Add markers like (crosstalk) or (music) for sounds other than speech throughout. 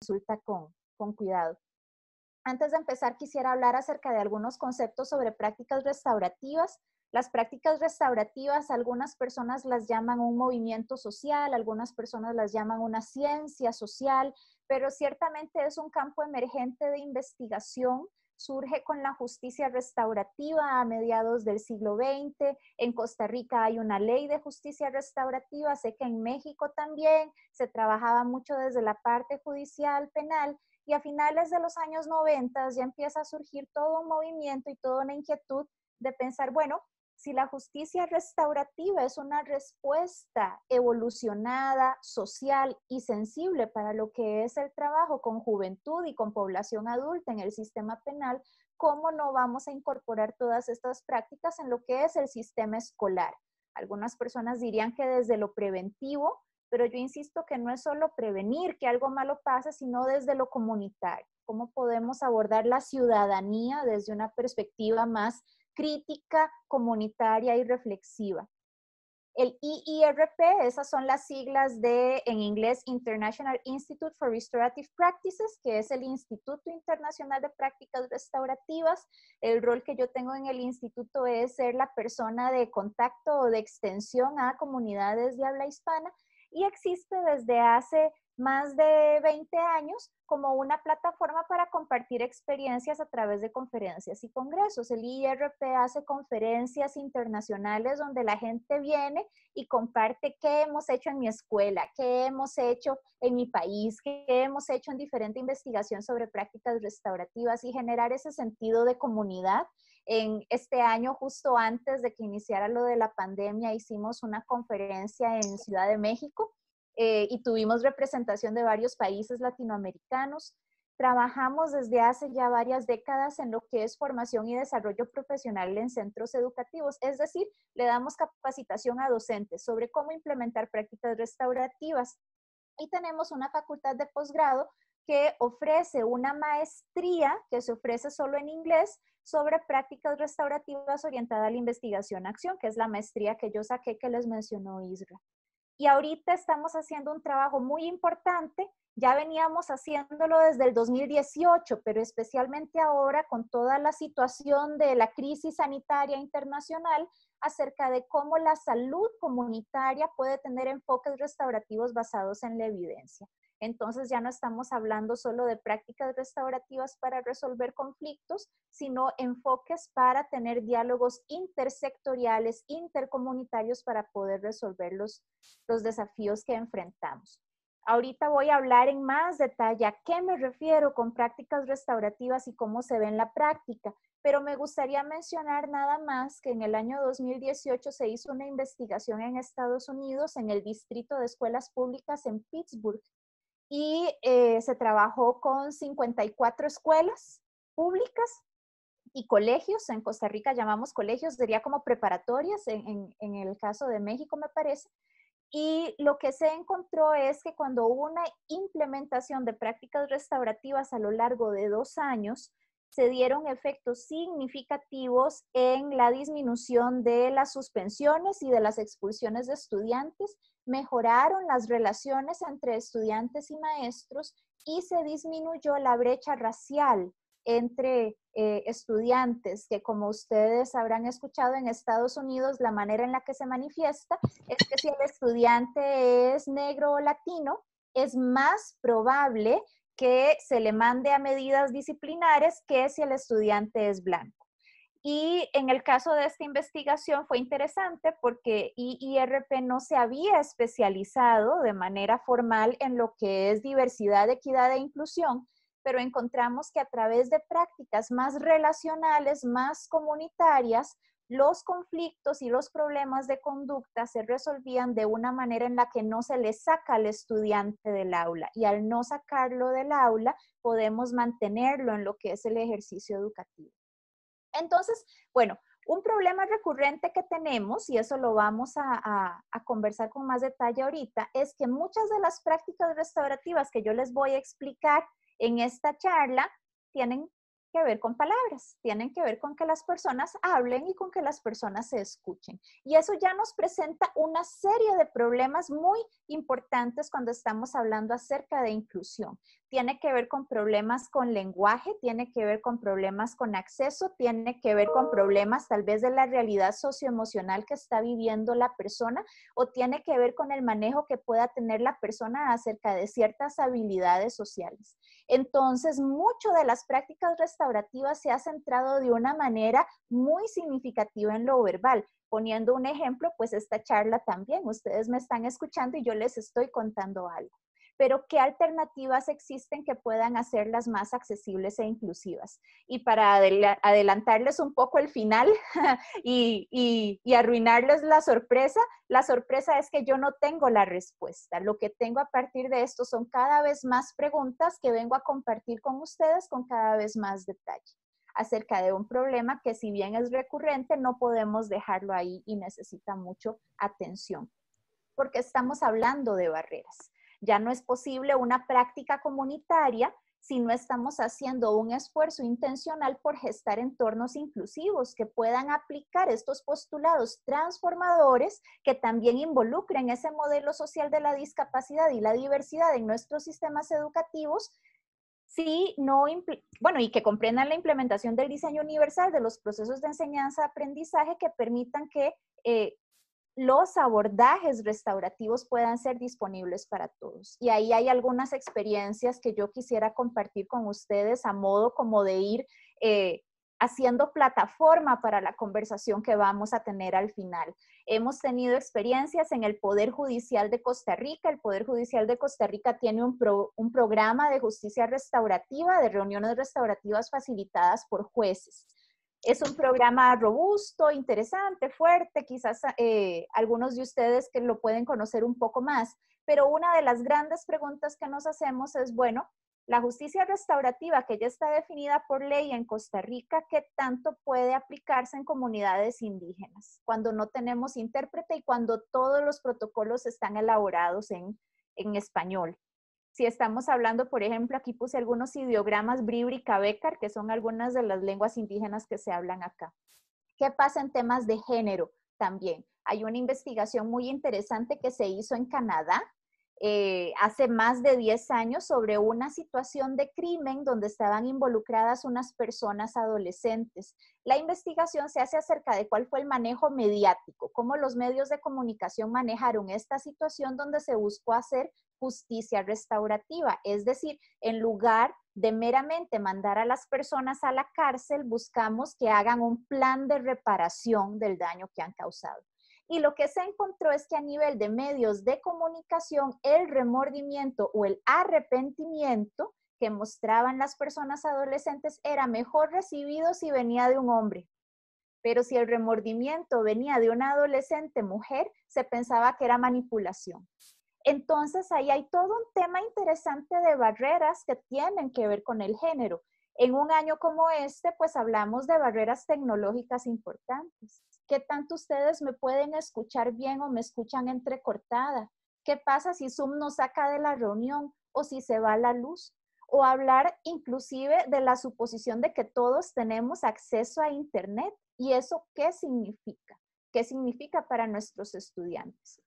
consulta con, con cuidado. Antes de empezar, quisiera hablar acerca de algunos conceptos sobre prácticas restaurativas. Las prácticas restaurativas, algunas personas las llaman un movimiento social, algunas personas las llaman una ciencia social, pero ciertamente es un campo emergente de investigación surge con la justicia restaurativa a mediados del siglo XX. En Costa Rica hay una ley de justicia restaurativa, sé que en México también se trabajaba mucho desde la parte judicial penal y a finales de los años 90 ya empieza a surgir todo un movimiento y toda una inquietud de pensar, bueno, si la justicia restaurativa es una respuesta evolucionada, social y sensible para lo que es el trabajo con juventud y con población adulta en el sistema penal, ¿cómo no vamos a incorporar todas estas prácticas en lo que es el sistema escolar? Algunas personas dirían que desde lo preventivo, pero yo insisto que no es solo prevenir que algo malo pase, sino desde lo comunitario. ¿Cómo podemos abordar la ciudadanía desde una perspectiva más crítica, comunitaria y reflexiva. El IIRP, esas son las siglas de, en inglés, International Institute for Restorative Practices, que es el Instituto Internacional de Prácticas Restaurativas. El rol que yo tengo en el instituto es ser la persona de contacto o de extensión a comunidades de habla hispana y existe desde hace más de 20 años como una plataforma para compartir experiencias a través de conferencias y congresos. El IRP hace conferencias internacionales donde la gente viene y comparte qué hemos hecho en mi escuela, qué hemos hecho en mi país, qué hemos hecho en diferente investigación sobre prácticas restaurativas y generar ese sentido de comunidad. En este año, justo antes de que iniciara lo de la pandemia, hicimos una conferencia en Ciudad de México eh, y tuvimos representación de varios países latinoamericanos. Trabajamos desde hace ya varias décadas en lo que es formación y desarrollo profesional en centros educativos, es decir, le damos capacitación a docentes sobre cómo implementar prácticas restaurativas. Y tenemos una facultad de posgrado que ofrece una maestría que se ofrece solo en inglés sobre prácticas restaurativas orientada a la investigación-acción, que es la maestría que yo saqué que les mencionó Isra. Y ahorita estamos haciendo un trabajo muy importante. Ya veníamos haciéndolo desde el 2018, pero especialmente ahora con toda la situación de la crisis sanitaria internacional acerca de cómo la salud comunitaria puede tener enfoques restaurativos basados en la evidencia. Entonces ya no estamos hablando solo de prácticas restaurativas para resolver conflictos, sino enfoques para tener diálogos intersectoriales, intercomunitarios para poder resolver los, los desafíos que enfrentamos. Ahorita voy a hablar en más detalle a qué me refiero con prácticas restaurativas y cómo se ve en la práctica, pero me gustaría mencionar nada más que en el año 2018 se hizo una investigación en Estados Unidos en el Distrito de Escuelas Públicas en Pittsburgh y eh, se trabajó con 54 escuelas públicas y colegios. En Costa Rica llamamos colegios, sería como preparatorias, en, en, el caso de México me parece. Y lo que se encontró es que cuando hubo una implementación de prácticas restaurativas a lo largo de dos años, se dieron efectos significativos en la disminución de las suspensiones y de las expulsiones de estudiantes, mejoraron las relaciones entre estudiantes y maestros y se disminuyó la brecha racial entre eh, estudiantes, que como ustedes habrán escuchado en Estados Unidos, la manera en la que se manifiesta es que si el estudiante es negro o latino, es más probable que se le mande a medidas disciplinares que si el estudiante es blanco. Y en el caso de esta investigación fue interesante porque IIRP no se había especializado de manera formal en lo que es diversidad, equidad e inclusión, pero encontramos que a través de prácticas más relacionales, más comunitarias, los conflictos y los problemas de conducta se resolvían de una manera en la que no se le saca al estudiante del aula y al no sacarlo del aula podemos mantenerlo en lo que es el ejercicio educativo. Entonces, bueno, un problema recurrente que tenemos, y eso lo vamos a, conversar con más detalle ahorita, es que muchas de las prácticas restaurativas que yo les voy a explicar en esta charla tienen que ver con palabras, tienen que ver con que las personas hablen y con que las personas se escuchen. Y eso ya nos presenta una serie de problemas muy importantes cuando estamos hablando acerca de inclusión. Tiene que ver con problemas con lenguaje, tiene que ver con problemas con acceso, tiene que ver con problemas tal vez de la realidad socioemocional que está viviendo la persona o tiene que ver con el manejo que pueda tener la persona acerca de ciertas habilidades sociales. Entonces, mucho de las prácticas restaurativas se ha centrado de una manera muy significativa en lo verbal. Poniendo un ejemplo, pues esta charla también, ustedes me están escuchando y yo les estoy contando algo pero qué alternativas existen que puedan hacerlas más accesibles e inclusivas. Y para adelantarles un poco el final (laughs) y, arruinarles la sorpresa, la sorpresa es que yo no tengo la respuesta. Lo que tengo a partir de esto son cada vez más preguntas que vengo a compartir con ustedes con cada vez más detalle acerca de un problema que si bien es recurrente, no podemos dejarlo ahí y necesita mucho atención, porque estamos hablando de barreras. Ya no es posible una práctica comunitaria si no estamos haciendo un esfuerzo intencional por gestar entornos inclusivos que puedan aplicar estos postulados transformadores que también involucren ese modelo social de la discapacidad y la diversidad en nuestros sistemas educativos, si no, bueno, y que comprendan la implementación del diseño universal de los procesos de enseñanza-aprendizaje que permitan que eh, los abordajes restaurativos puedan ser disponibles para todos. Y ahí hay algunas experiencias que yo quisiera compartir con ustedes a modo como de ir eh, haciendo plataforma para la conversación que vamos a tener al final. Hemos tenido experiencias en el Poder Judicial de Costa Rica. El Poder Judicial de Costa Rica tiene un, un programa de justicia restaurativa, de reuniones restaurativas facilitadas por jueces. Es un programa robusto, interesante, fuerte, quizás eh, algunos de ustedes que lo pueden conocer un poco más, pero una de las grandes preguntas que nos hacemos es, bueno, la justicia restaurativa que ya está definida por ley en Costa Rica, ¿qué tanto puede aplicarse en comunidades indígenas cuando no tenemos intérprete y cuando todos los protocolos están elaborados en, en español? Si estamos hablando, por ejemplo, aquí puse algunos ideogramas Bribri y que son algunas de las lenguas indígenas que se hablan acá. ¿Qué pasa en temas de género también? Hay una investigación muy interesante que se hizo en Canadá eh, hace más de 10 años sobre una situación de crimen donde estaban involucradas unas personas adolescentes. La investigación se hace acerca de cuál fue el manejo mediático, cómo los medios de comunicación manejaron esta situación donde se buscó hacer justicia restaurativa, es decir, en lugar de meramente mandar a las personas a la cárcel, buscamos que hagan un plan de reparación del daño que han causado. Y lo que se encontró es que a nivel de medios de comunicación, el remordimiento o el arrepentimiento que mostraban las personas adolescentes era mejor recibido si venía de un hombre. Pero si el remordimiento venía de una adolescente mujer, se pensaba que era manipulación. Entonces ahí hay todo un tema interesante de barreras que tienen que ver con el género. En un año como este, pues hablamos de barreras tecnológicas importantes. ¿Qué tanto ustedes me pueden escuchar bien o me escuchan entrecortada? ¿Qué pasa si Zoom nos saca de la reunión o si se va la luz? O hablar inclusive de la suposición de que todos tenemos acceso a Internet. ¿Y eso qué significa? ¿Qué significa para nuestros estudiantes?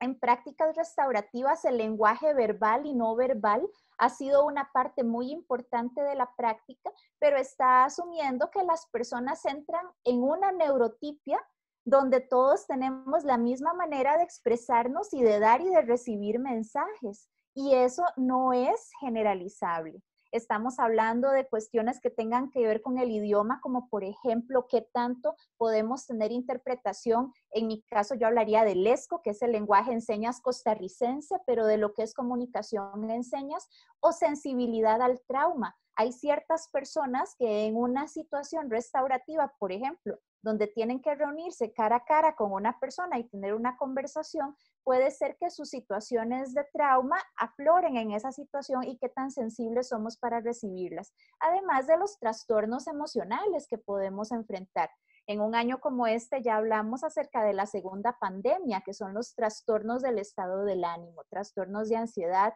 En prácticas restaurativas, el lenguaje verbal y no verbal ha sido una parte muy importante de la práctica, pero está asumiendo que las personas entran en una neurotipia donde todos tenemos la misma manera de expresarnos y de dar y de recibir mensajes. Y eso no es generalizable. Estamos hablando de cuestiones que tengan que ver con el idioma, como por ejemplo, qué tanto podemos tener interpretación. En mi caso, yo hablaría del ESCO, que es el lenguaje enseñas costarricense, pero de lo que es comunicación enseñas, o sensibilidad al trauma. Hay ciertas personas que en una situación restaurativa, por ejemplo, donde tienen que reunirse cara a cara con una persona y tener una conversación, puede ser que sus situaciones de trauma afloren en esa situación y qué tan sensibles somos para recibirlas, además de los trastornos emocionales que podemos enfrentar. En un año como este ya hablamos acerca de la segunda pandemia, que son los trastornos del estado del ánimo, trastornos de ansiedad,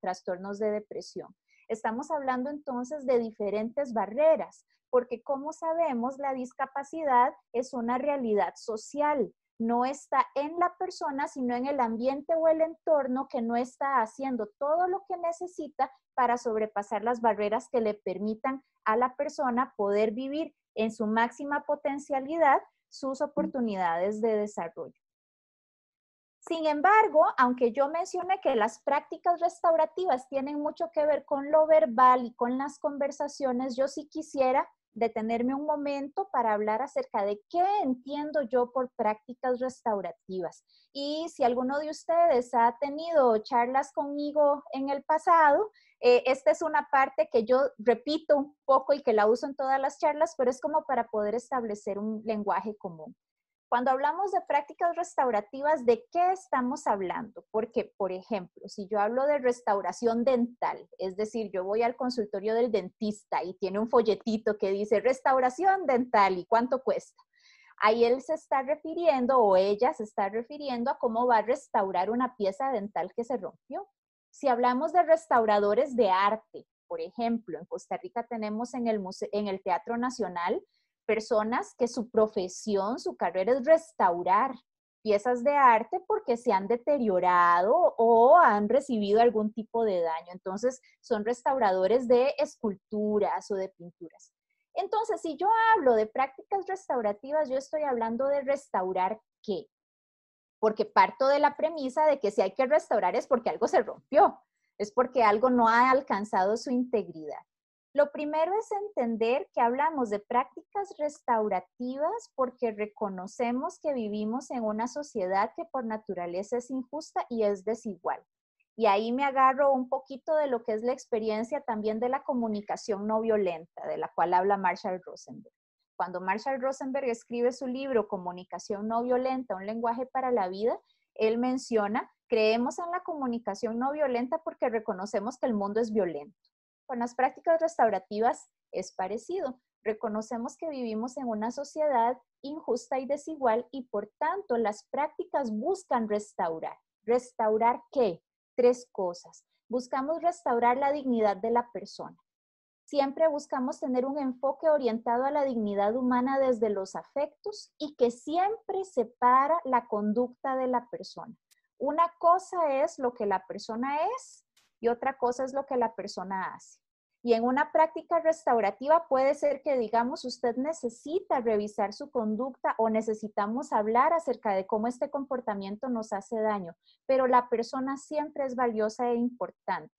trastornos de depresión. Estamos hablando entonces de diferentes barreras, porque como sabemos, la discapacidad es una realidad social no está en la persona, sino en el ambiente o el entorno que no está haciendo todo lo que necesita para sobrepasar las barreras que le permitan a la persona poder vivir en su máxima potencialidad sus oportunidades de desarrollo. Sin embargo, aunque yo mencioné que las prácticas restaurativas tienen mucho que ver con lo verbal y con las conversaciones, yo sí quisiera detenerme un momento para hablar acerca de qué entiendo yo por prácticas restaurativas. Y si alguno de ustedes ha tenido charlas conmigo en el pasado, eh, esta es una parte que yo repito un poco y que la uso en todas las charlas, pero es como para poder establecer un lenguaje común. Cuando hablamos de prácticas restaurativas, ¿de qué estamos hablando? Porque, por ejemplo, si yo hablo de restauración dental, es decir, yo voy al consultorio del dentista y tiene un folletito que dice restauración dental y cuánto cuesta. Ahí él se está refiriendo o ella se está refiriendo a cómo va a restaurar una pieza dental que se rompió. Si hablamos de restauradores de arte, por ejemplo, en Costa Rica tenemos en el, en el Teatro Nacional personas que su profesión, su carrera es restaurar piezas de arte porque se han deteriorado o han recibido algún tipo de daño. Entonces, son restauradores de esculturas o de pinturas. Entonces, si yo hablo de prácticas restaurativas, yo estoy hablando de restaurar qué? Porque parto de la premisa de que si hay que restaurar es porque algo se rompió, es porque algo no ha alcanzado su integridad. Lo primero es entender que hablamos de prácticas restaurativas porque reconocemos que vivimos en una sociedad que por naturaleza es injusta y es desigual. Y ahí me agarro un poquito de lo que es la experiencia también de la comunicación no violenta, de la cual habla Marshall Rosenberg. Cuando Marshall Rosenberg escribe su libro Comunicación no violenta, un lenguaje para la vida, él menciona, creemos en la comunicación no violenta porque reconocemos que el mundo es violento. Con las prácticas restaurativas es parecido. Reconocemos que vivimos en una sociedad injusta y desigual y por tanto las prácticas buscan restaurar. ¿Restaurar qué? Tres cosas. Buscamos restaurar la dignidad de la persona. Siempre buscamos tener un enfoque orientado a la dignidad humana desde los afectos y que siempre separa la conducta de la persona. Una cosa es lo que la persona es y otra cosa es lo que la persona hace. Y en una práctica restaurativa puede ser que digamos usted necesita revisar su conducta o necesitamos hablar acerca de cómo este comportamiento nos hace daño, pero la persona siempre es valiosa e importante.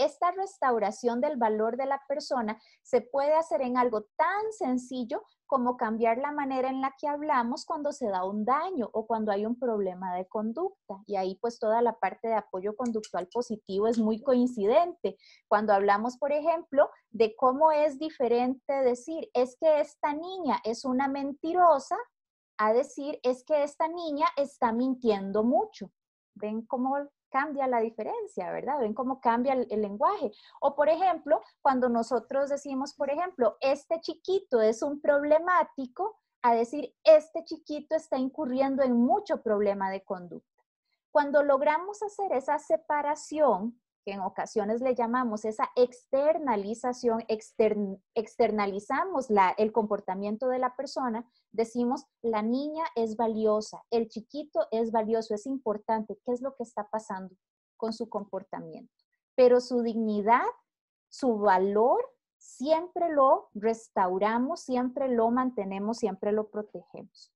Esta restauración del valor de la persona se puede hacer en algo tan sencillo como cambiar la manera en la que hablamos cuando se da un daño o cuando hay un problema de conducta. Y ahí pues toda la parte de apoyo conductual positivo es muy coincidente. Cuando hablamos, por ejemplo, de cómo es diferente decir, es que esta niña es una mentirosa, a decir, es que esta niña está mintiendo mucho. ¿Ven cómo cambia la diferencia, ¿verdad? Ven cómo cambia el, lenguaje. O por ejemplo, cuando nosotros decimos, por ejemplo, este chiquito es un problemático, a decir, este chiquito está incurriendo en mucho problema de conducta. Cuando logramos hacer esa separación, que en ocasiones le llamamos esa externalización, externalizamos la, el comportamiento de la persona, decimos, la niña es valiosa, el chiquito es valioso, es importante, ¿qué es lo que está pasando con su comportamiento? Pero su dignidad, su valor, siempre lo restauramos, siempre lo mantenemos, siempre lo protegemos.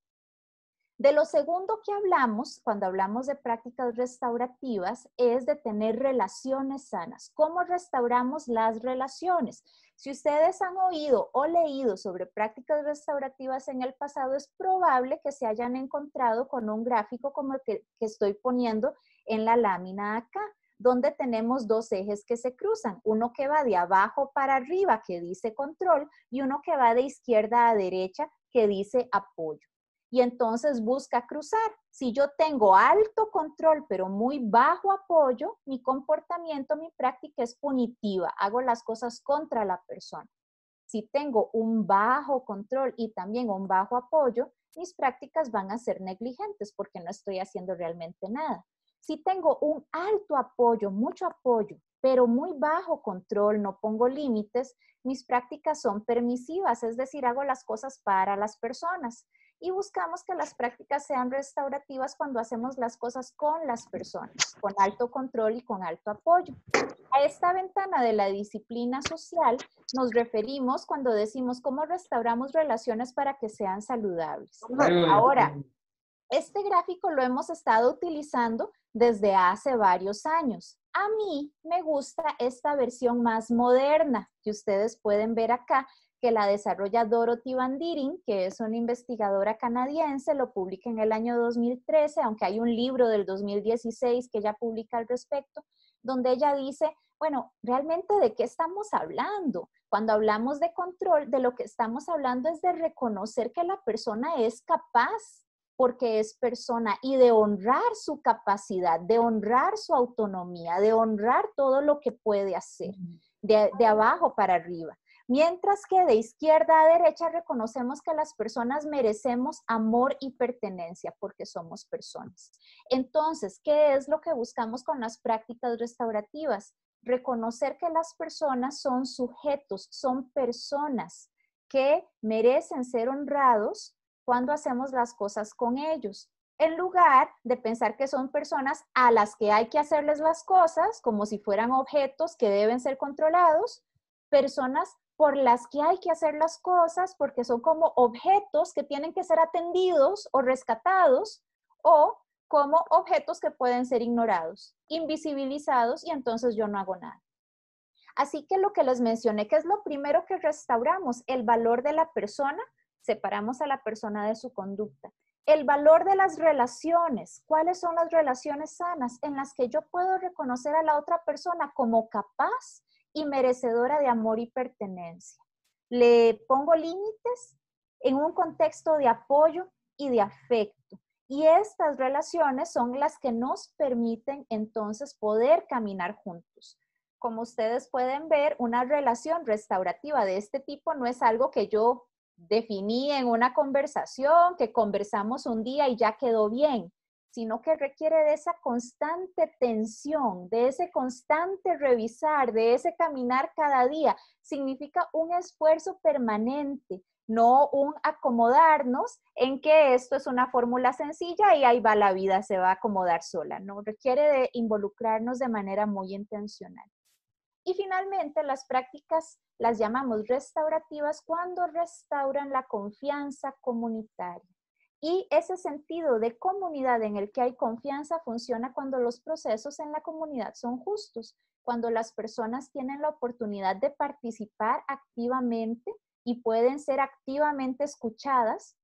De lo segundo que hablamos, cuando hablamos de prácticas restaurativas, es de tener relaciones sanas. ¿Cómo restauramos las relaciones? Si ustedes han oído o leído sobre prácticas restaurativas en el pasado, es probable que se hayan encontrado con un gráfico como el que, estoy poniendo en la lámina acá donde tenemos dos ejes que se cruzan, uno que va de abajo para arriba, que dice control, y uno que va de izquierda a derecha, que dice apoyo y entonces busca cruzar. Si yo tengo alto control pero muy bajo apoyo, mi comportamiento, mi práctica es punitiva, hago las cosas contra la persona. Si tengo un bajo control y también un bajo apoyo, mis prácticas van a ser negligentes porque no estoy haciendo realmente nada. Si tengo un alto apoyo, mucho apoyo, pero muy bajo control, no pongo límites, mis prácticas son permisivas, es decir, hago las cosas para las personas. Y buscamos que las prácticas sean restaurativas cuando hacemos las cosas con las personas, con alto control y con alto apoyo. A esta ventana de la disciplina social nos referimos cuando decimos cómo restauramos relaciones para que sean saludables. Ahora, este gráfico lo hemos estado utilizando desde hace varios años. A mí me gusta esta versión más moderna que ustedes pueden ver acá, que la desarrolla Dorothy Van Diering, que es una investigadora canadiense, lo publica en el año 2013, aunque hay un libro del 2016 que ella publica al respecto, donde ella dice, bueno, realmente de qué estamos hablando. Cuando hablamos de control, de lo que estamos hablando es de reconocer que la persona es capaz porque es persona y de honrar su capacidad, de honrar su autonomía, de honrar todo lo que puede hacer, de, de abajo para arriba. Mientras que de izquierda a derecha reconocemos que las personas merecemos amor y pertenencia porque somos personas. Entonces, ¿qué es lo que buscamos con las prácticas restaurativas? Reconocer que las personas son sujetos, son personas que merecen ser honrados cuando hacemos las cosas con ellos en lugar de pensar que son personas a las que hay que hacerles las cosas como si fueran objetos que deben ser controlados, personas por las que hay que hacer las cosas porque son como objetos que tienen que ser atendidos o rescatados o como objetos que pueden ser ignorados, invisibilizados y entonces yo no hago nada. Así que lo que les mencioné, que es lo primero que restauramos, el valor de la persona, separamos a la persona de su conducta. El valor de las relaciones, ¿cuáles son las relaciones sanas en las que yo puedo reconocer a la otra persona como capaz y merecedora de amor y pertenencia. Le pongo límites en un contexto de apoyo y de afecto. Y estas relaciones son las que nos permiten entonces poder caminar juntos. Como ustedes pueden ver, una relación restaurativa de este tipo no es algo que yo definí en una conversación, que conversamos un día y ya quedó bien sino que requiere de esa constante tensión, de ese constante revisar, de ese caminar cada día. Significa un esfuerzo permanente, no un acomodarnos en que esto es una fórmula sencilla y ahí va la vida, se va a acomodar sola, ¿no? Requiere de involucrarnos de manera muy intencional. Y finalmente, las prácticas las llamamos restaurativas cuando restauran la confianza comunitaria. Y ese sentido de comunidad en el que hay confianza funciona cuando los procesos en la comunidad son justos, cuando las personas tienen la oportunidad de participar activamente y pueden ser activamente escuchadas,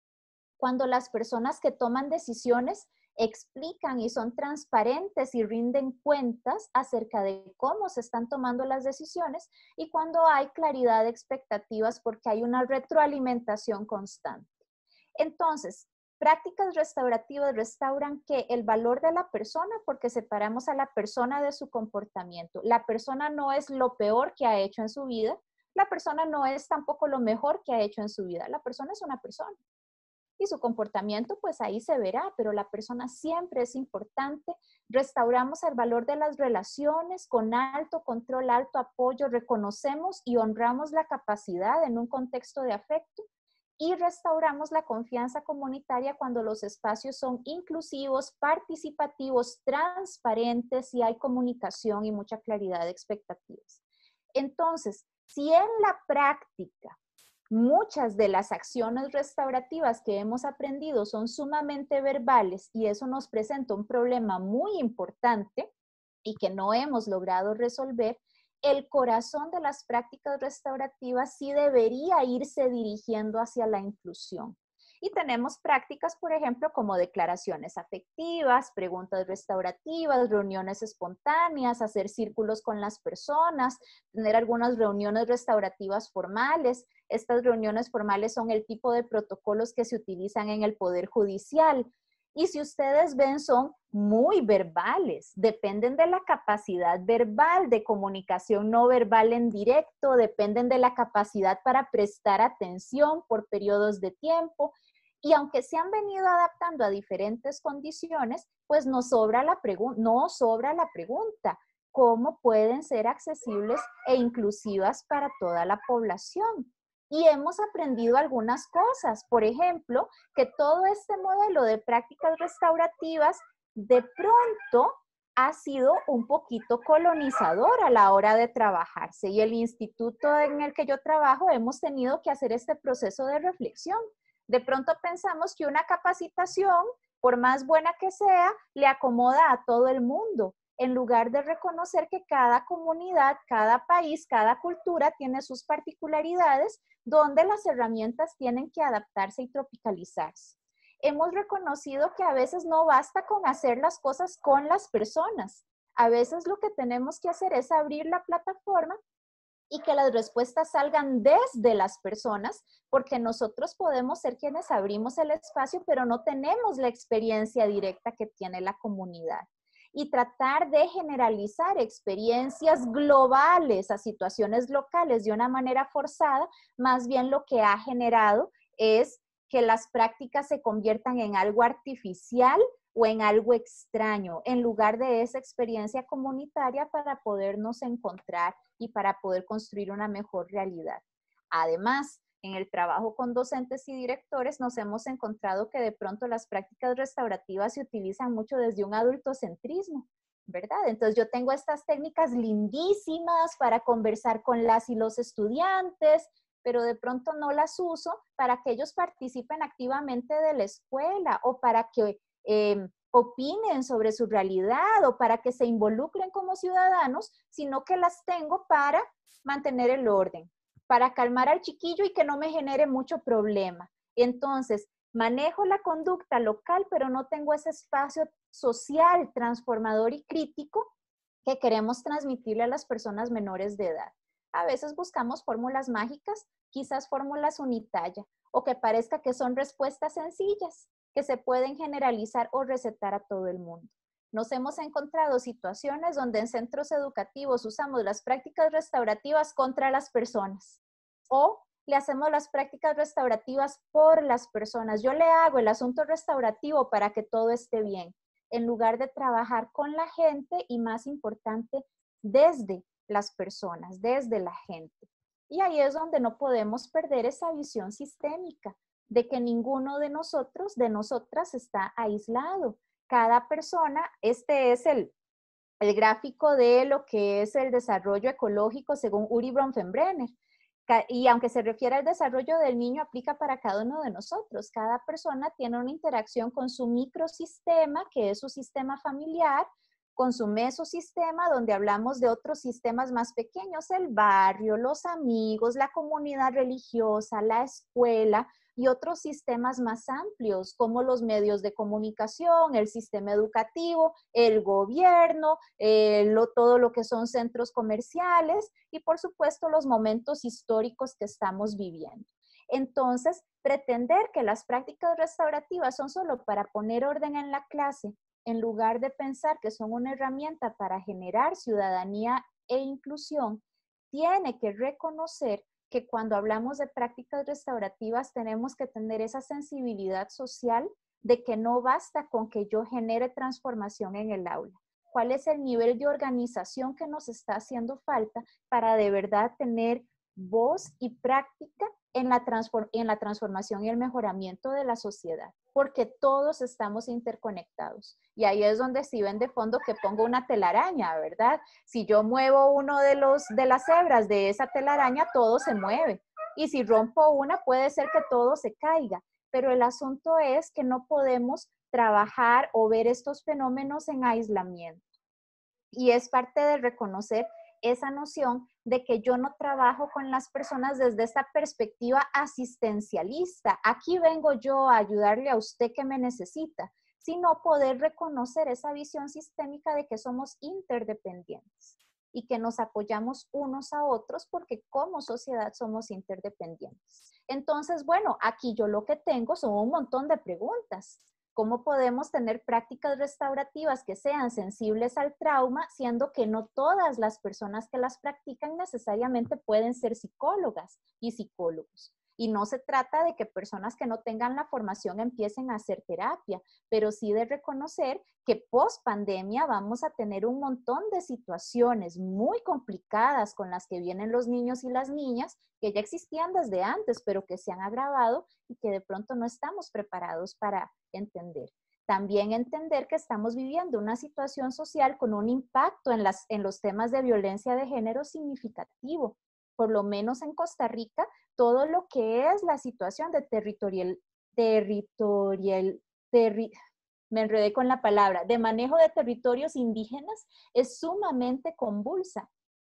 cuando las personas que toman decisiones explican y son transparentes y rinden cuentas acerca de cómo se están tomando las decisiones y cuando hay claridad de expectativas porque hay una retroalimentación constante. Entonces, Prácticas restaurativas restauran que el valor de la persona porque separamos a la persona de su comportamiento. La persona no es lo peor que ha hecho en su vida, la persona no es tampoco lo mejor que ha hecho en su vida, la persona es una persona. Y su comportamiento, pues ahí se verá, pero la persona siempre es importante. Restauramos el valor de las relaciones con alto control, alto apoyo, reconocemos y honramos la capacidad en un contexto de afecto y restauramos la confianza comunitaria cuando los espacios son inclusivos, participativos, transparentes y hay comunicación y mucha claridad de expectativas. Entonces, si en la práctica muchas de las acciones restaurativas que hemos aprendido son sumamente verbales y eso nos presenta un problema muy importante y que no hemos logrado resolver, el corazón de las prácticas restaurativas sí debería irse dirigiendo hacia la inclusión. Y tenemos prácticas, por ejemplo, como declaraciones afectivas, preguntas restaurativas, reuniones espontáneas, hacer círculos con las personas, tener algunas reuniones restaurativas formales. Estas reuniones formales son el tipo de protocolos que se utilizan en el Poder Judicial. Y si ustedes ven, son muy verbales, dependen de la capacidad verbal de comunicación no verbal en directo, dependen de la capacidad para prestar atención por periodos de tiempo. Y aunque se han venido adaptando a diferentes condiciones, pues no sobra la, no sobra la pregunta, ¿cómo pueden ser accesibles e inclusivas para toda la población? Y hemos aprendido algunas cosas. Por ejemplo, que todo este modelo de prácticas restaurativas de pronto ha sido un poquito colonizador a la hora de trabajarse y el instituto en el que yo trabajo hemos tenido que hacer este proceso de reflexión. De pronto pensamos que una capacitación, por más buena que sea, le acomoda a todo el mundo en lugar de reconocer que cada comunidad, cada país, cada cultura tiene sus particularidades donde las herramientas tienen que adaptarse y tropicalizarse. Hemos reconocido que a veces no basta con hacer las cosas con las personas. A veces lo que tenemos que hacer es abrir la plataforma y que las respuestas salgan desde las personas, porque nosotros podemos ser quienes abrimos el espacio, pero no tenemos la experiencia directa que tiene la comunidad y tratar de generalizar experiencias globales a situaciones locales de una manera forzada, más bien lo que ha generado es que las prácticas se conviertan en algo artificial o en algo extraño, en lugar de esa experiencia comunitaria para podernos encontrar y para poder construir una mejor realidad. Además, en el trabajo con docentes y directores nos hemos encontrado que de pronto las prácticas restaurativas se utilizan mucho desde un adultocentrismo, ¿verdad? Entonces yo tengo estas técnicas lindísimas para conversar con las y los estudiantes, pero de pronto no las uso para que ellos participen activamente de la escuela o para que eh, opinen sobre su realidad o para que se involucren como ciudadanos, sino que las tengo para mantener el orden, para calmar al chiquillo y que no me genere mucho problema. Entonces, manejo la conducta local, pero no tengo ese espacio social, transformador y crítico que queremos transmitirle a las personas menores de edad. A veces buscamos fórmulas mágicas, quizás fórmulas unitalla, o que parezca que son respuestas sencillas, que se pueden generalizar o recetar a todo el mundo. Nos hemos encontrado situaciones donde en centros educativos usamos las prácticas restaurativas contra las personas o le hacemos las prácticas restaurativas por las personas. Yo le hago el asunto restaurativo para que todo esté bien, en lugar de trabajar con la gente y más importante, desde las personas, desde la gente. Y ahí es donde no podemos perder esa visión sistémica de que ninguno de nosotros, de nosotras, está aislado, cada persona, este es el, el gráfico de lo que es el desarrollo ecológico según Uri Bronfenbrenner. Y aunque se refiere al desarrollo del niño, aplica para cada uno de nosotros. Cada persona tiene una interacción con su microsistema, que es su sistema familiar, con su mesosistema, donde hablamos de otros sistemas más pequeños, el barrio, los amigos, la comunidad religiosa, la escuela, y otros sistemas más amplios, como los medios de comunicación, el sistema educativo, el gobierno, eh, todo lo que son centros comerciales y por supuesto los momentos históricos que estamos viviendo. Entonces, pretender que las prácticas restaurativas son solo para poner orden en la clase, en lugar de pensar que son una herramienta para generar ciudadanía e inclusión, tiene que reconocer que cuando hablamos de prácticas restaurativas tenemos que tener esa sensibilidad social de que no basta con que yo genere transformación en el aula. ¿Cuál es el nivel de organización que nos está haciendo falta para de verdad tener voz y práctica en la, en la transformación y el mejoramiento de la sociedad, porque todos estamos interconectados. Y ahí es donde si ven de fondo que pongo una telaraña, ¿verdad? Si yo muevo uno de, los, de las hebras de esa telaraña, todo se mueve. Y si rompo una, puede ser que todo se caiga. Pero el asunto es que no podemos trabajar o ver estos fenómenos en aislamiento. Y es parte de reconocer esa noción de que yo no trabajo con las personas desde esta perspectiva asistencialista. Aquí vengo yo a ayudarle a usted que me necesita, sino poder reconocer esa visión sistémica de que somos interdependientes y que nos apoyamos unos a otros porque como sociedad somos interdependientes. Entonces, bueno, aquí yo lo que tengo son un montón de preguntas. ¿Cómo podemos tener prácticas restaurativas que sean sensibles al trauma, siendo que no todas las personas que las practican necesariamente pueden ser psicólogas y psicólogos? Y no se trata de que personas que no tengan la formación empiecen a hacer terapia, pero sí de reconocer que post pandemia vamos a tener un montón de situaciones muy complicadas con las que vienen los niños y las niñas que ya existían desde antes, pero que se han agravado y que de pronto no estamos preparados para entender. También entender que estamos viviendo una situación social con un impacto en, las, en los temas de violencia de género significativo. Por lo menos en Costa Rica, todo lo que es la situación de territorial, territorial, me enredé con la palabra, de manejo de territorios indígenas es sumamente convulsa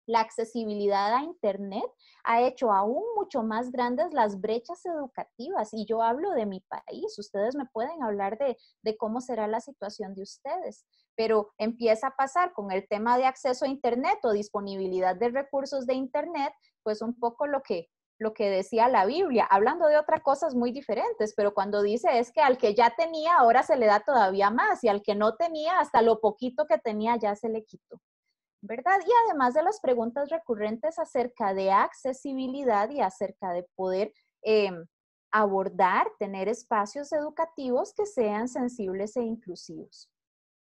la accesibilidad a Internet ha hecho aún mucho más grandes las brechas educativas. Y yo hablo de mi país, ustedes me pueden hablar de, cómo será la situación de ustedes, pero empieza a pasar con el tema de acceso a Internet o disponibilidad de recursos de Internet, pues un poco lo que, lo que decía la Biblia, hablando de otras cosas muy diferentes, pero cuando dice es que al que ya tenía ahora se le da todavía más y al que no tenía hasta lo poquito que tenía ya se le quitó. ¿Verdad? Y además de las preguntas recurrentes acerca de accesibilidad y acerca de poder em, abordar, tener espacios educativos que sean sensibles e inclusivos.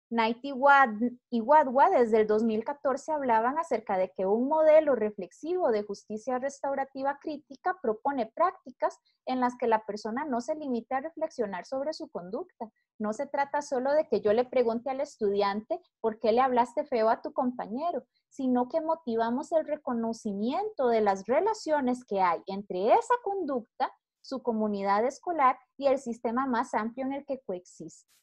Knight y Wadwa desde el 2014 hablaban acerca de que un modelo reflexivo de justicia restaurativa crítica propone prácticas en las que la persona no se limite a reflexionar sobre su conducta. No se trata solo de que yo le pregunte al estudiante por qué le hablaste feo a tu compañero, sino que motivamos el reconocimiento de las relaciones que hay entre esa conducta, su comunidad escolar y el sistema más amplio en el que coexiste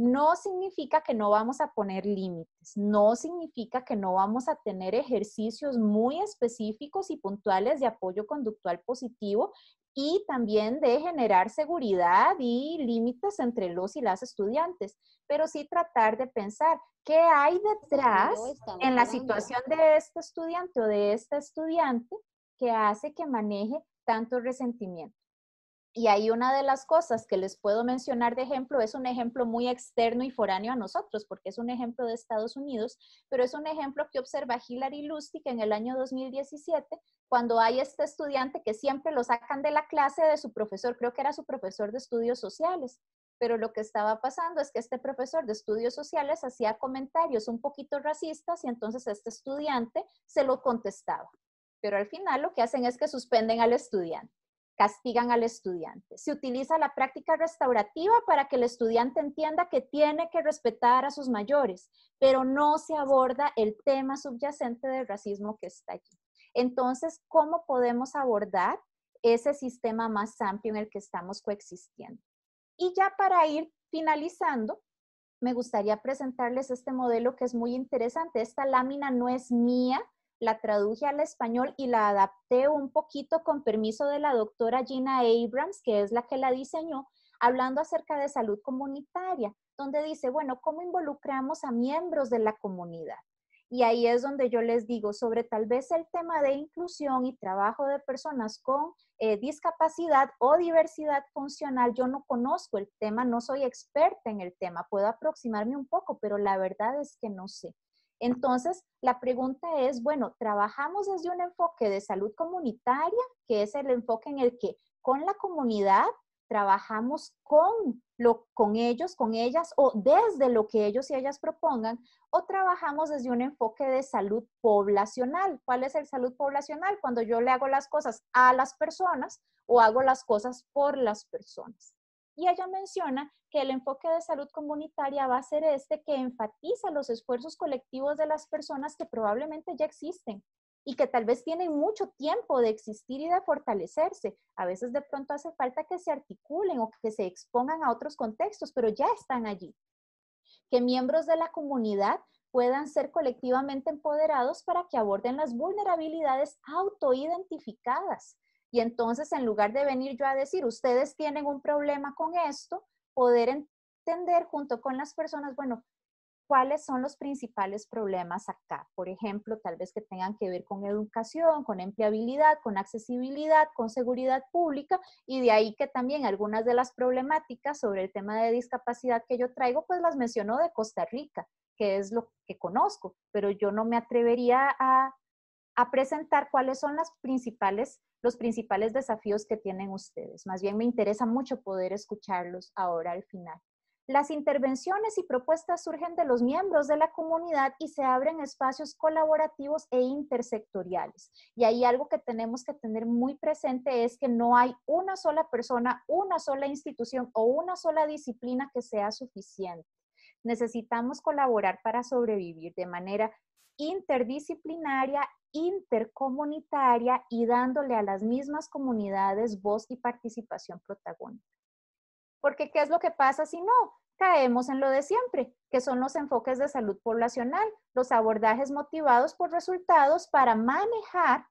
no significa que no vamos a poner límites, no significa que no vamos a tener ejercicios muy específicos y puntuales de apoyo conductual positivo y también de generar seguridad y límites entre los y las estudiantes, pero sí tratar de pensar qué hay detrás en la situación de este estudiante o de esta estudiante que hace que maneje tanto resentimiento. Y ahí una de las cosas que les puedo mencionar de ejemplo es un ejemplo muy externo y foráneo a nosotros, porque es un ejemplo de Estados Unidos, pero es un ejemplo que observa Hilary Lustig en el año 2017, cuando hay este estudiante que siempre lo sacan de la clase de su profesor, creo que era su profesor de estudios sociales, pero lo que estaba pasando es que este profesor de estudios sociales hacía comentarios un poquito racistas y entonces este estudiante se lo contestaba. Pero al final lo que hacen es que suspenden al estudiante castigan al estudiante. Se utiliza la práctica restaurativa para que el estudiante entienda que tiene que respetar a sus mayores, pero no se aborda el tema subyacente del racismo que está allí. Entonces, ¿cómo podemos abordar ese sistema más amplio en el que estamos coexistiendo? Y ya para ir finalizando, me gustaría presentarles este modelo que es muy interesante. Esta lámina no es mía, la traduje al español y la adapté un poquito con permiso de la doctora Gina Abrams, que es la que la diseñó, hablando acerca de salud comunitaria, donde dice, bueno, ¿cómo involucramos a miembros de la comunidad? Y ahí es donde yo les digo sobre tal vez el tema de inclusión y trabajo de personas con eh, discapacidad o diversidad funcional. Yo no conozco el tema, no soy experta en el tema, puedo aproximarme un poco, pero la verdad es que no sé. Entonces, la pregunta es, bueno, trabajamos desde un enfoque de salud comunitaria, que es el enfoque en el que con la comunidad trabajamos con, lo, con ellos, con ellas o desde lo que ellos y ellas propongan, o trabajamos desde un enfoque de salud poblacional. ¿Cuál es el salud poblacional? Cuando yo le hago las cosas a las personas o hago las cosas por las personas. Y ella menciona que el enfoque de salud comunitaria va a ser este que enfatiza los esfuerzos colectivos de las personas que probablemente ya existen y que tal vez tienen mucho tiempo de existir y de fortalecerse. A veces de pronto hace falta que se articulen o que se expongan a otros contextos, pero ya están allí. Que miembros de la comunidad puedan ser colectivamente empoderados para que aborden las vulnerabilidades autoidentificadas y entonces, en lugar de venir yo a decir, ustedes tienen un problema con esto, poder entender junto con las personas, bueno, cuáles son los principales problemas acá. Por ejemplo, tal vez que tengan que ver con educación, con empleabilidad, con accesibilidad, con seguridad pública y de ahí que también algunas de las problemáticas sobre el tema de discapacidad que yo traigo, pues las menciono de Costa Rica, que es lo que conozco, pero yo no me atrevería a a presentar cuáles son las principales, los principales desafíos que tienen ustedes. Más bien me interesa mucho poder escucharlos ahora al final. Las intervenciones y propuestas surgen de los miembros de la comunidad y se abren espacios colaborativos e intersectoriales. Y ahí algo que tenemos que tener muy presente es que no hay una sola persona, una sola institución o una sola disciplina que sea suficiente. Necesitamos colaborar para sobrevivir de manera interdisciplinaria, intercomunitaria y dándole a las mismas comunidades voz y participación protagónica. Porque ¿qué es lo que pasa si no? Caemos en lo de siempre, que son los enfoques de salud poblacional, los abordajes motivados por resultados para manejar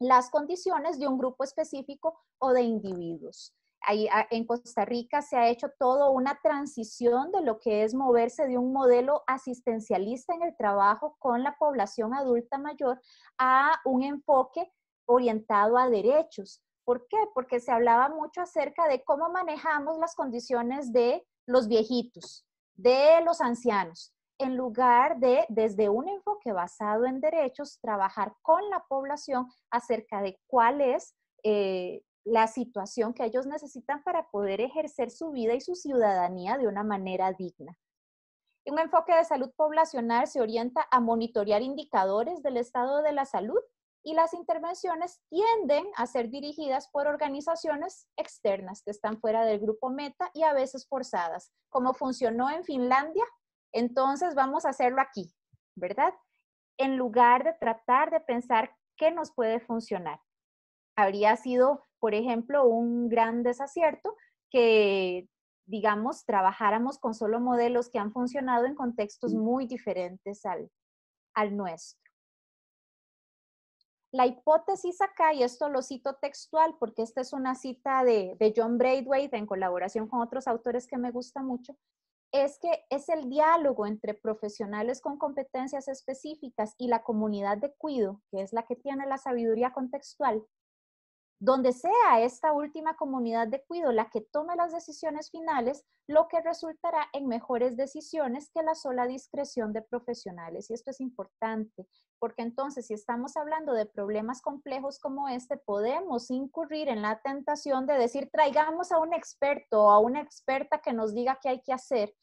las condiciones de un grupo específico o de individuos. Ahí, en Costa Rica se ha hecho toda una transición de lo que es moverse de un modelo asistencialista en el trabajo con la población adulta mayor a un enfoque orientado a derechos. ¿Por qué? Porque se hablaba mucho acerca de cómo manejamos las condiciones de los viejitos, de los ancianos, en lugar de, desde un enfoque basado en derechos, trabajar con la población acerca de cuál es eh, la situación que ellos necesitan para poder ejercer su vida y su ciudadanía de una manera digna. Un enfoque de salud poblacional se orienta a monitorear indicadores del estado de la salud y las intervenciones tienden a ser dirigidas por organizaciones externas que están fuera del grupo meta y a veces forzadas. Como funcionó en Finlandia, entonces vamos a hacerlo aquí, ¿verdad? En lugar de tratar de pensar qué nos puede funcionar. Habría sido, por ejemplo, un gran desacierto que digamos, trabajáramos con solo modelos que han funcionado en contextos mm. muy diferentes al, al nuestro. La hipótesis acá, y esto lo cito textual porque esta es una cita de, John Braithwaite en colaboración con otros autores que me gusta mucho, es que es el diálogo entre profesionales con competencias específicas y la comunidad de cuido, que es la que tiene la sabiduría contextual, donde sea esta última comunidad de cuido la que tome las decisiones finales, lo que resultará en mejores decisiones que la sola discreción de profesionales. Y esto es importante, porque entonces si estamos hablando de problemas complejos como este, podemos incurrir en la tentación de decir, traigamos a un experto o a una experta que nos diga qué hay que hacer.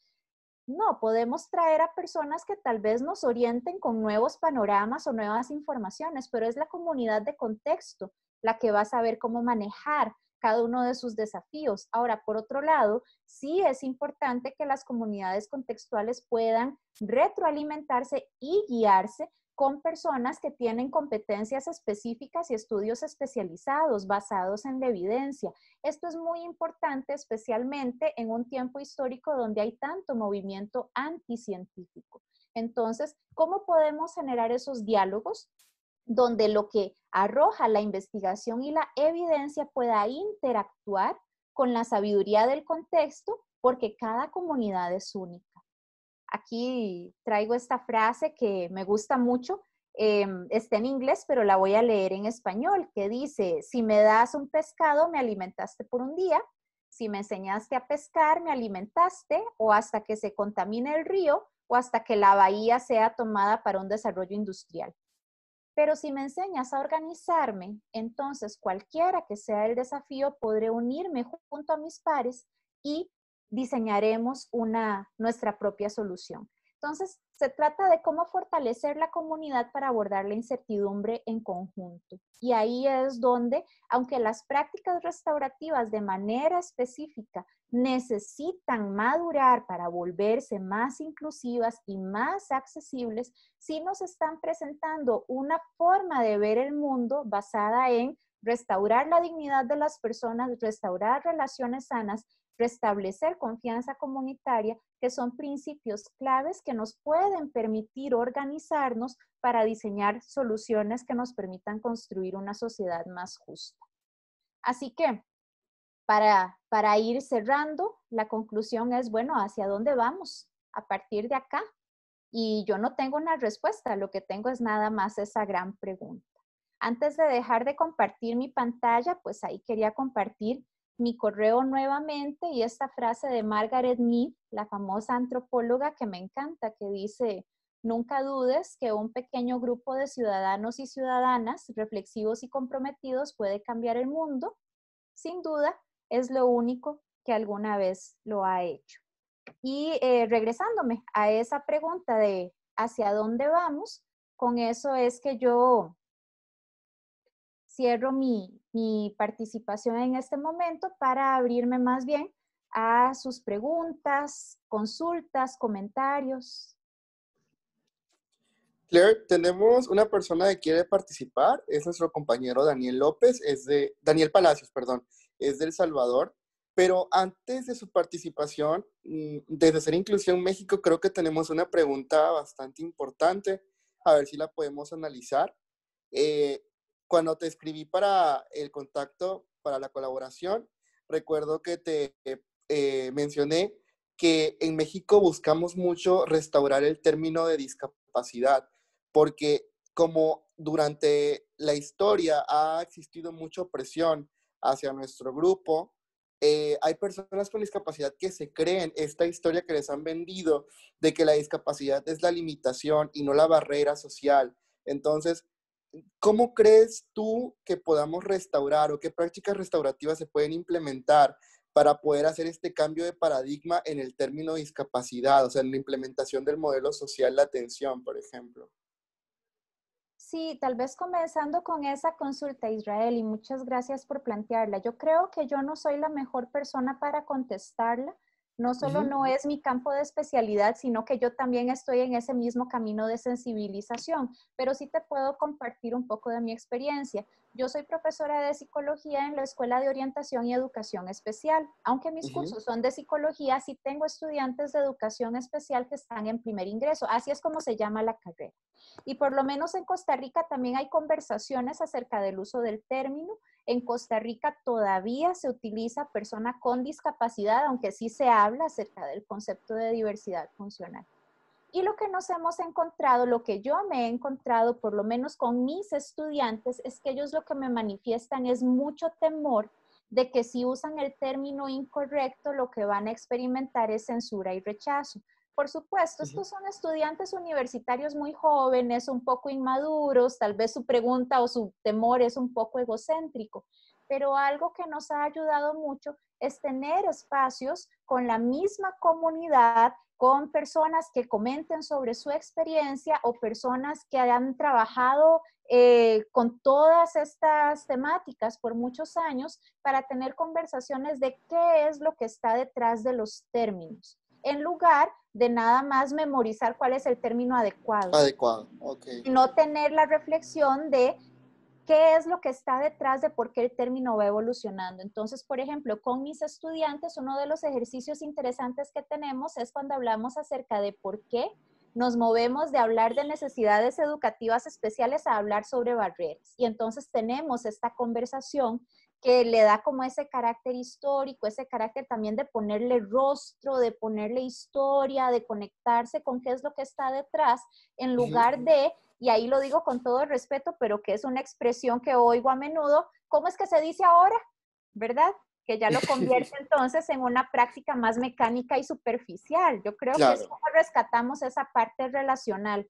No, podemos traer a personas que tal vez nos orienten con nuevos panoramas o nuevas informaciones, pero es la comunidad de contexto la que va a saber cómo manejar cada uno de sus desafíos. Ahora, por otro lado, sí es importante que las comunidades contextuales puedan retroalimentarse y guiarse con personas que tienen competencias específicas y estudios especializados basados en la evidencia. Esto es muy importante, especialmente en un tiempo histórico donde hay tanto movimiento anticientífico. Entonces, ¿cómo podemos generar esos diálogos donde lo que arroja la investigación y la evidencia pueda interactuar con la sabiduría del contexto, porque cada comunidad es única? aquí traigo esta frase que me gusta mucho. Em, está en inglés, pero la voy a leer en español, que dice, si me das un pescado, me alimentaste por un día, si me enseñaste a pescar, me alimentaste, o hasta que se contamine el río, o hasta que la bahía sea tomada para un desarrollo industrial. Pero si me enseñas a organizarme, entonces cualquiera que sea el desafío, podré unirme junto a mis pares y diseñaremos una, nuestra propia solución. Entonces, se trata de cómo fortalecer la comunidad para abordar la incertidumbre en conjunto. Y ahí es donde, aunque las prácticas restaurativas de manera específica necesitan madurar para volverse más inclusivas y más accesibles, sí nos están presentando una forma de ver el mundo basada en restaurar la dignidad de las personas, restaurar relaciones sanas restablecer confianza comunitaria, que son principios claves que nos pueden permitir organizarnos para diseñar soluciones que nos permitan construir una sociedad más justa. Así que, para, para ir cerrando, la conclusión es, bueno, ¿hacia dónde vamos a partir de acá? Y yo no tengo una respuesta, lo que tengo es nada más esa gran pregunta. Antes de dejar de compartir mi pantalla, pues ahí quería compartir mi correo nuevamente y esta frase de Margaret Mead, la famosa antropóloga que me encanta, que dice, Nunca dudes que un pequeño grupo de ciudadanos y ciudadanas reflexivos y comprometidos puede cambiar el mundo. Sin duda, es lo único que alguna vez lo ha hecho. Y eh, regresándome a esa pregunta de hacia dónde vamos, con eso es que yo cierro mi, mi participación en este momento para abrirme más bien a sus preguntas, consultas, comentarios. Claire, tenemos una persona que quiere participar, es nuestro compañero Daniel López, es de, Daniel Palacios, perdón, es del Salvador, pero antes de su participación, mm, desde Ser Inclusión México, creo que tenemos una pregunta bastante importante, a ver si la podemos analizar. Eh, cuando te escribí para el contacto, para la colaboración, recuerdo que te eh, mencioné que en México buscamos mucho restaurar el término de discapacidad porque como durante la historia ha existido mucha opresión hacia nuestro grupo, eh, hay personas con discapacidad que se creen esta historia que les han vendido de que la discapacidad es la limitación y no la barrera social. Entonces, ¿cómo crees tú que podamos restaurar o qué prácticas restaurativas se pueden implementar para poder hacer este cambio de paradigma en el término discapacidad, o sea, en la implementación del modelo social de atención, por ejemplo? Sí, tal vez comenzando con esa consulta, Israel, y muchas gracias por plantearla. Yo creo que yo no soy la mejor persona para contestarla. No solo no es mi campo de especialidad, sino que yo también estoy en ese mismo camino de sensibilización, pero sí te puedo compartir un poco de mi experiencia. Yo soy profesora de psicología en la Escuela de Orientación y Educación Especial. Aunque mis cursos son de psicología, sí tengo estudiantes de educación especial que están en primer ingreso. Así es como se llama la carrera. Y por lo menos en Costa Rica también hay conversaciones acerca del uso del término. En Costa Rica todavía se utiliza persona con discapacidad, aunque sí se habla acerca del concepto de diversidad funcional. Y lo que nos hemos encontrado, lo que yo me he encontrado, por lo menos con mis estudiantes, es que ellos lo que me manifiestan es mucho temor de que si usan el término incorrecto, lo que van a experimentar es censura y rechazo. Por supuesto, estos son estudiantes universitarios muy jóvenes, un poco inmaduros, tal vez su pregunta o su temor es un poco egocéntrico, pero algo que nos ha ayudado mucho es tener espacios con la misma comunidad con personas que comenten sobre su experiencia o personas que han trabajado eh, con todas estas temáticas por muchos años para tener conversaciones de qué es lo que está detrás de los términos, en lugar de nada más memorizar cuál es el término adecuado. Adecuado, ok. No tener la reflexión de qué es lo que está detrás de por qué el término va evolucionando. Entonces, por ejemplo, con mis estudiantes, uno de los ejercicios interesantes que tenemos es cuando hablamos acerca de por qué nos movemos de hablar de necesidades educativas especiales a hablar sobre barreras. Y entonces tenemos esta conversación que le da como ese carácter histórico, ese carácter también de ponerle rostro, de ponerle historia, de conectarse con qué es lo que está detrás, en lugar de y ahí lo digo con todo el respeto, pero que es una expresión que oigo a menudo, ¿cómo es que se dice ahora? ¿Verdad? Que ya lo (laughs) convierte entonces en una práctica más mecánica y superficial. Yo creo que es como rescatamos esa parte relacional.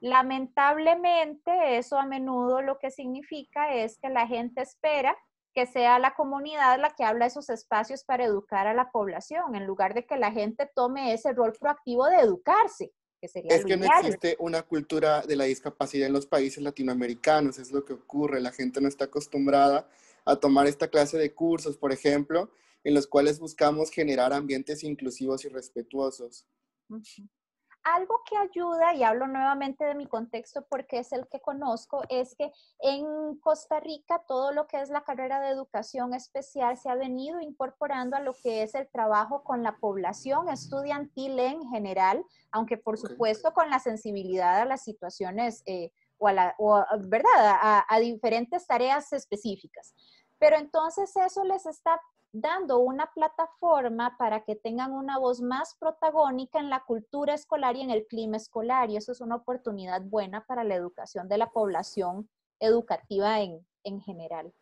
Lamentablemente, eso a menudo lo que significa es que la gente espera que sea la comunidad la que habla esos espacios para educar a la población, en lugar de que la gente tome ese rol proactivo de educarse es que no existe una cultura de la discapacidad en los países latinoamericanos, es lo que ocurre, la gente no está acostumbrada a tomar esta clase de cursos, por ejemplo, en los cuales buscamos generar ambientes inclusivos y respetuosos. Algo que ayuda, y hablo nuevamente de mi contexto porque es el que conozco, es que en Costa Rica todo lo que es la carrera de educación especial se ha venido incorporando a lo que es el trabajo con la población estudiantil en general, aunque por supuesto con la sensibilidad a las situaciones eh, o, a la, ¿verdad? a diferentes tareas específicas. Pero entonces eso les está dando una plataforma para que tengan una voz más protagónica en la cultura escolar y en el clima escolar. Y eso es una oportunidad buena para la educación de la población educativa en, general.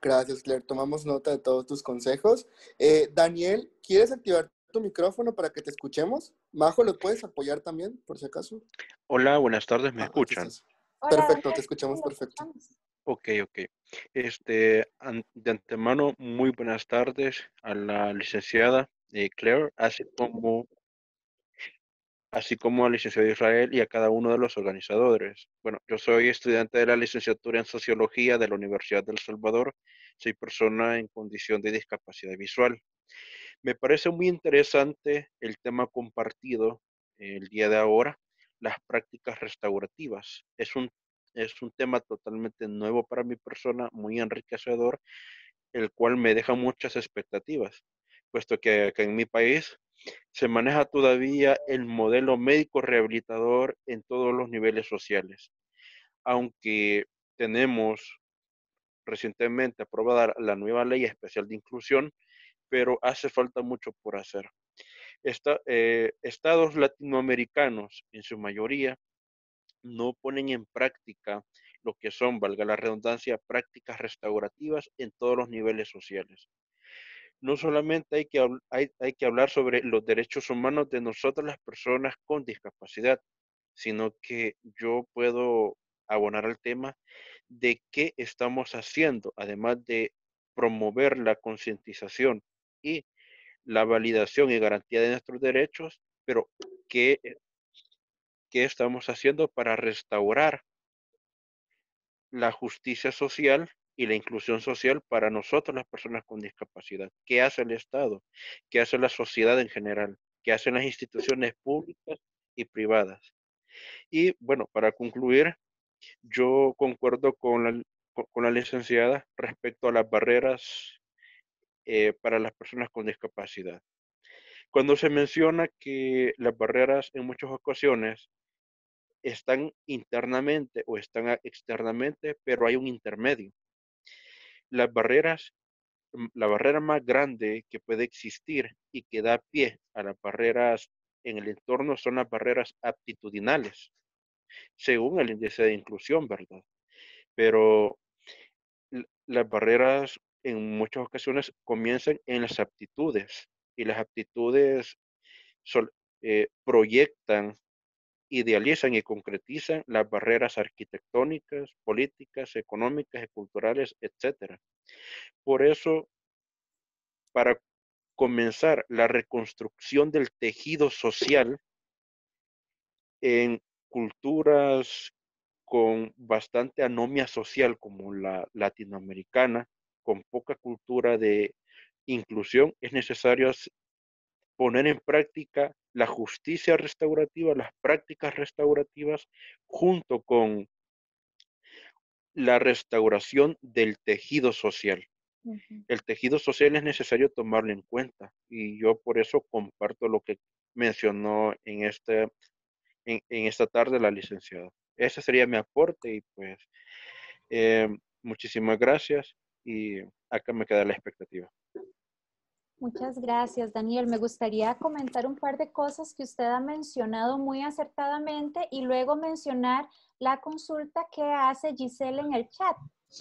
Gracias, Claire. Tomamos nota de todos tus consejos. Eh, Daniel, ¿quieres activar tu micrófono para que te escuchemos. Majo, ¿lo puedes apoyar también, por si acaso? Hola, buenas tardes, ¿me Ah, escuchan? Perfecto, te escuchamos perfecto. Ok, ok. Este, an- de antemano, muy buenas tardes a la licenciada eh, Claire, así como, así como al licenciado Israel y a cada uno de los organizadores. Bueno, yo soy estudiante de la licenciatura en Sociología de la Universidad del Salvador. Soy persona en condición de discapacidad visual. Me parece muy interesante el tema compartido el día de ahora, las prácticas restaurativas. Es un, es un tema totalmente nuevo para mi persona, muy enriquecedor, el cual me deja muchas expectativas, puesto que en mi país se maneja todavía el modelo médico rehabilitador en todos los niveles sociales. Aunque tenemos recientemente aprobada la nueva ley especial de inclusión, pero hace falta mucho por hacer. Eh, estados latinoamericanos, en su mayoría, no ponen en práctica lo que son, valga la redundancia, prácticas restaurativas en todos los niveles sociales. No solamente hay que, hay, hay que hablar sobre los derechos humanos de nosotras las personas con discapacidad, sino que yo puedo abonar al tema de qué estamos haciendo, además de promover la concientización y la validación y garantía de nuestros derechos, pero qué, qué estamos haciendo para restaurar la justicia social y la inclusión social para nosotros las personas con discapacidad. ¿Qué hace el Estado? ¿Qué hace la sociedad en general? ¿Qué hacen las instituciones públicas y privadas? Y bueno, para concluir, yo concuerdo con la, con- la licenciada respecto a las barreras eh, para las personas con discapacidad. Cuando se menciona que las barreras en muchas ocasiones están internamente o están externamente, pero hay un intermedio. Las barreras, mm, la barrera más grande que puede existir y que da pie a las barreras en el entorno son las barreras aptitudinales, según el índice de inclusión, ¿verdad? Pero las barreras en muchas ocasiones comienzan en las aptitudes y las aptitudes eh, proyectan, idealizan y concretizan las barreras arquitectónicas, políticas, económicas y culturales, etcétera. Por eso, para comenzar la reconstrucción del tejido social en culturas con bastante anomia social como la latinoamericana, con poca cultura de inclusión, es necesario poner en práctica la justicia restaurativa, las prácticas restaurativas, junto con la restauración del tejido social. El tejido social es necesario tomarlo en cuenta y yo por eso comparto lo que mencionó en, este, en, en esta tarde la licenciada. Ese sería mi aporte y pues eh, muchísimas gracias y acá me queda la expectativa. Muchas gracias, Daniel. Me gustaría comentar un par de cosas que usted ha mencionado muy acertadamente y luego mencionar la consulta que hace Giselle en el chat.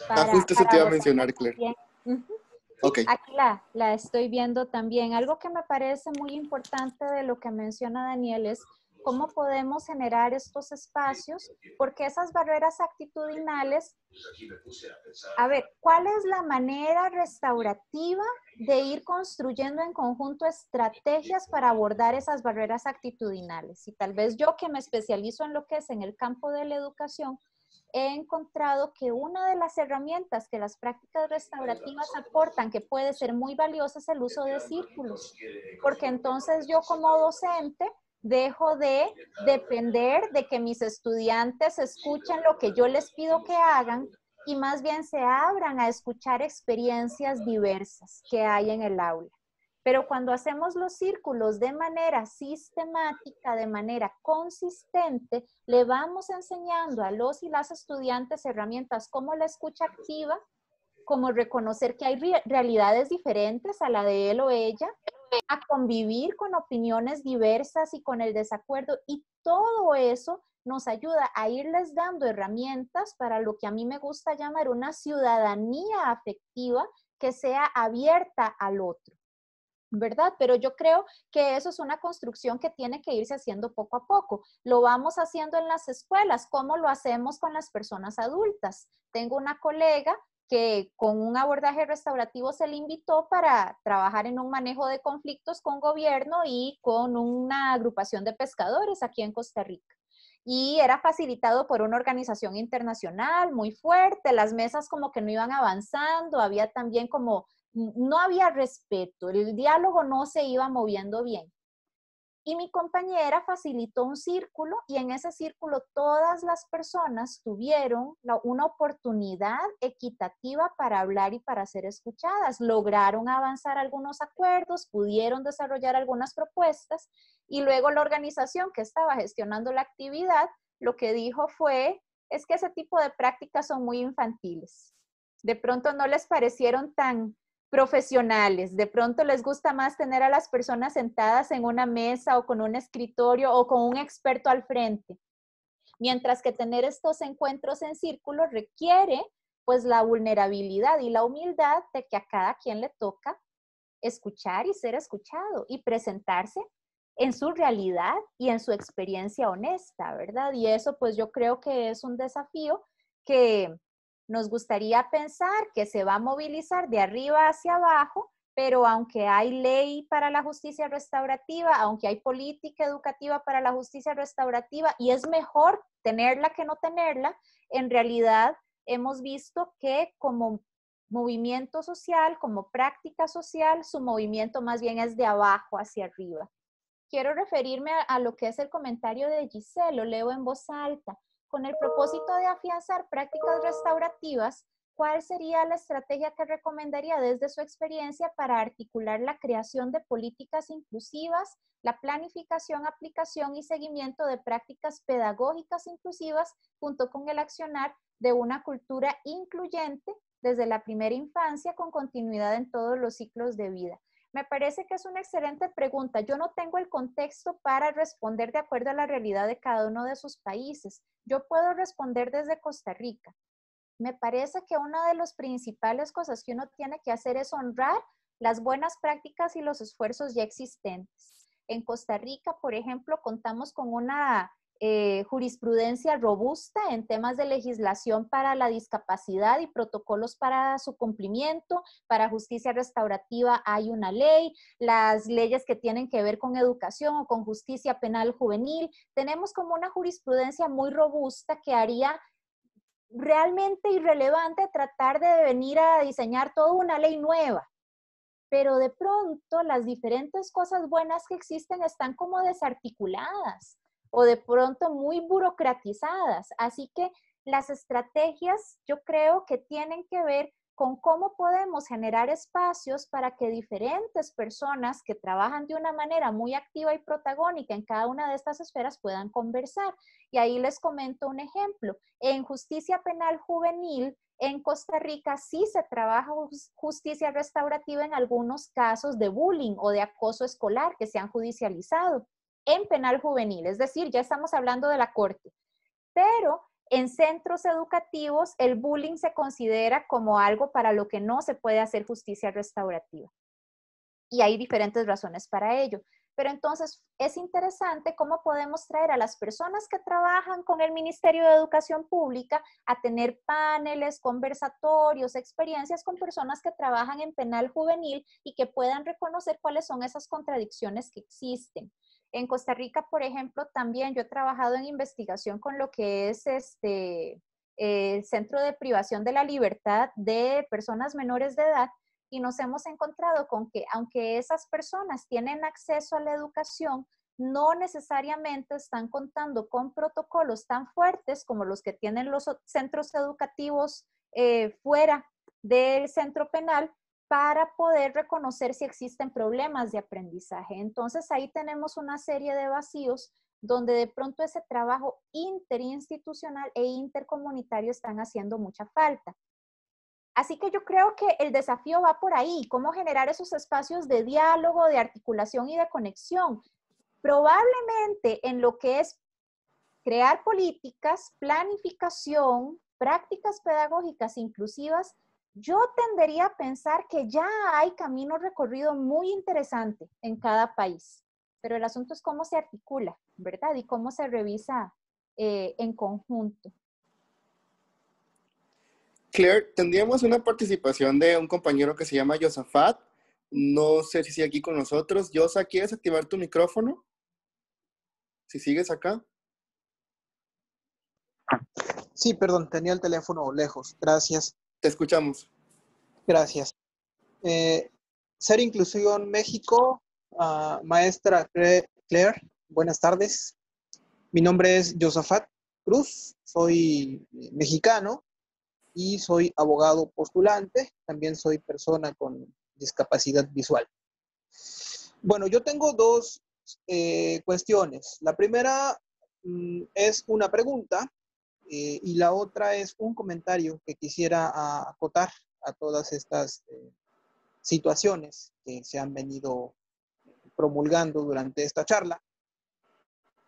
Ah, justo eso te iba a mencionar, Claire. también. Ujú. Ok. Aquí la, la estoy viendo también. Algo que me parece muy importante de lo que menciona Daniel es cómo podemos generar estos espacios, porque esas barreras actitudinales, a ver, ¿cuál es la manera restaurativa de ir construyendo en conjunto estrategias para abordar esas barreras actitudinales? Y tal vez yo que me especializo en lo que es en el campo de la educación, he encontrado que una de las herramientas que las prácticas restaurativas aportan, que puede ser muy valiosa, es el uso de círculos, porque entonces yo como docente dejo de depender de que mis estudiantes escuchen lo que yo les pido que hagan y más bien se abran a escuchar experiencias diversas que hay en el aula. Pero cuando hacemos los círculos de manera sistemática, de manera consistente, le vamos enseñando a los y las estudiantes herramientas como la escucha activa, como reconocer que hay re realidades diferentes a la de él o ella, a convivir con opiniones diversas y con el desacuerdo. Y todo eso nos ayuda a irles dando herramientas para lo que a mí me gusta llamar una ciudadanía afectiva que sea abierta al otro. ¿verdad? Pero yo creo que eso es una construcción que tiene que irse haciendo poco a poco. Lo vamos haciendo en las escuelas, ¿cómo lo hacemos con las personas adultas? Tengo una colega que con un abordaje restaurativo se le invitó para trabajar en un manejo de conflictos con gobierno y con una agrupación de pescadores aquí en Costa Rica. Y era facilitado por una organización internacional muy fuerte, las mesas como que no iban avanzando, había también como no había respeto, el diálogo no se iba moviendo bien. Y mi compañera facilitó un círculo y en ese círculo todas las personas tuvieron una oportunidad equitativa para hablar y para ser escuchadas. Lograron avanzar algunos acuerdos, pudieron desarrollar algunas propuestas y luego la organización que estaba gestionando la actividad lo que dijo fue, es que ese tipo de prácticas son muy infantiles. De pronto no les parecieron tan profesionales. De pronto les gusta más tener a las personas sentadas en una mesa o con un escritorio o con un experto al frente. Mientras que tener estos encuentros en círculo requiere pues la vulnerabilidad y la humildad de que a cada quien le toca escuchar y ser escuchado y presentarse en su realidad y en su experiencia honesta, ¿verdad? Y eso pues yo creo que es un desafío que nos gustaría pensar que se va a movilizar de arriba hacia abajo, pero aunque hay ley para la justicia restaurativa, aunque hay política educativa para la justicia restaurativa, y es mejor tenerla que no tenerla, en realidad hemos visto que como movimiento social, como práctica social, su movimiento más bien es de abajo hacia arriba. Quiero referirme a, lo que es el comentario de Giselle, lo leo en voz alta con el propósito de afianzar prácticas restaurativas, ¿cuál sería la estrategia que recomendaría desde su experiencia para articular la creación de políticas inclusivas, la planificación, aplicación y seguimiento de prácticas pedagógicas inclusivas junto con el accionar de una cultura incluyente desde la primera infancia con continuidad en todos los ciclos de vida? Me parece que es una excelente pregunta. Yo no tengo el contexto para responder de acuerdo a la realidad de cada uno de sus países. Yo puedo responder desde Costa Rica. Me parece que una de las principales cosas que uno tiene que hacer es honrar las buenas prácticas y los esfuerzos ya existentes. En Costa Rica, por ejemplo, contamos con una eh, jurisprudencia robusta en temas de legislación para la discapacidad y protocolos para su cumplimiento. Para justicia restaurativa hay una ley, las leyes que tienen que ver con educación o con justicia penal juvenil. Tenemos como una jurisprudencia muy robusta que haría realmente irrelevante tratar de venir a diseñar toda una ley nueva. Pero de pronto las diferentes cosas buenas que existen están como desarticuladas o de pronto muy burocratizadas. Así que las estrategias yo creo que tienen que ver con cómo podemos generar espacios para que diferentes personas que trabajan de una manera muy activa y protagónica en cada una de estas esferas puedan conversar. Y ahí les comento un ejemplo. En justicia penal juvenil, en Costa Rica sí se trabaja justicia restaurativa en algunos casos de bullying o de acoso escolar que se han judicializado en penal juvenil, es decir, ya estamos hablando de la corte. Pero en centros educativos el bullying se considera como algo para lo que no se puede hacer justicia restaurativa. Y hay diferentes razones para ello. Pero entonces es interesante cómo podemos traer a las personas que trabajan con el Ministerio de Educación Pública a tener paneles, conversatorios, experiencias con personas que trabajan en penal juvenil y que puedan reconocer cuáles son esas contradicciones que existen. En Costa Rica, por ejemplo, también yo he trabajado en investigación con lo que es este, el Centro de Privación de la Libertad de Personas Menores de Edad y nos hemos encontrado con que aunque esas personas tienen acceso a la educación, no necesariamente están contando con protocolos tan fuertes como los que tienen los centros educativos eh, fuera del centro penal para poder reconocer si existen problemas de aprendizaje. Entonces ahí tenemos una serie de vacíos donde de pronto ese trabajo interinstitucional e intercomunitario están haciendo mucha falta. Así que yo creo que el desafío va por ahí, cómo generar esos espacios de diálogo, de articulación y de conexión. Probablemente en lo que es crear políticas, planificación, prácticas pedagógicas inclusivas, Yo tendería a pensar que ya hay camino recorrido muy interesante en cada país, pero el asunto es cómo se articula, ¿verdad? Y cómo se revisa eh, en conjunto. Claire, tendríamos una participación de un compañero que se llama Josafat. No sé si sigue aquí con nosotros. Yosa, ¿quieres activar tu micrófono? Si sigues acá. Sí, perdón, tenía el teléfono lejos. Gracias. Te escuchamos. Gracias. Eh, Ser Inclusión México, uh, maestra Claire, buenas tardes. Mi nombre es Josafat Cruz, soy mexicano y soy abogado postulante, también soy persona con discapacidad visual. Bueno, yo tengo dos eh, cuestiones. La primera mm, es una pregunta eh, y la otra es un comentario que quisiera acotar a todas estas eh, situaciones que se han venido promulgando durante esta charla.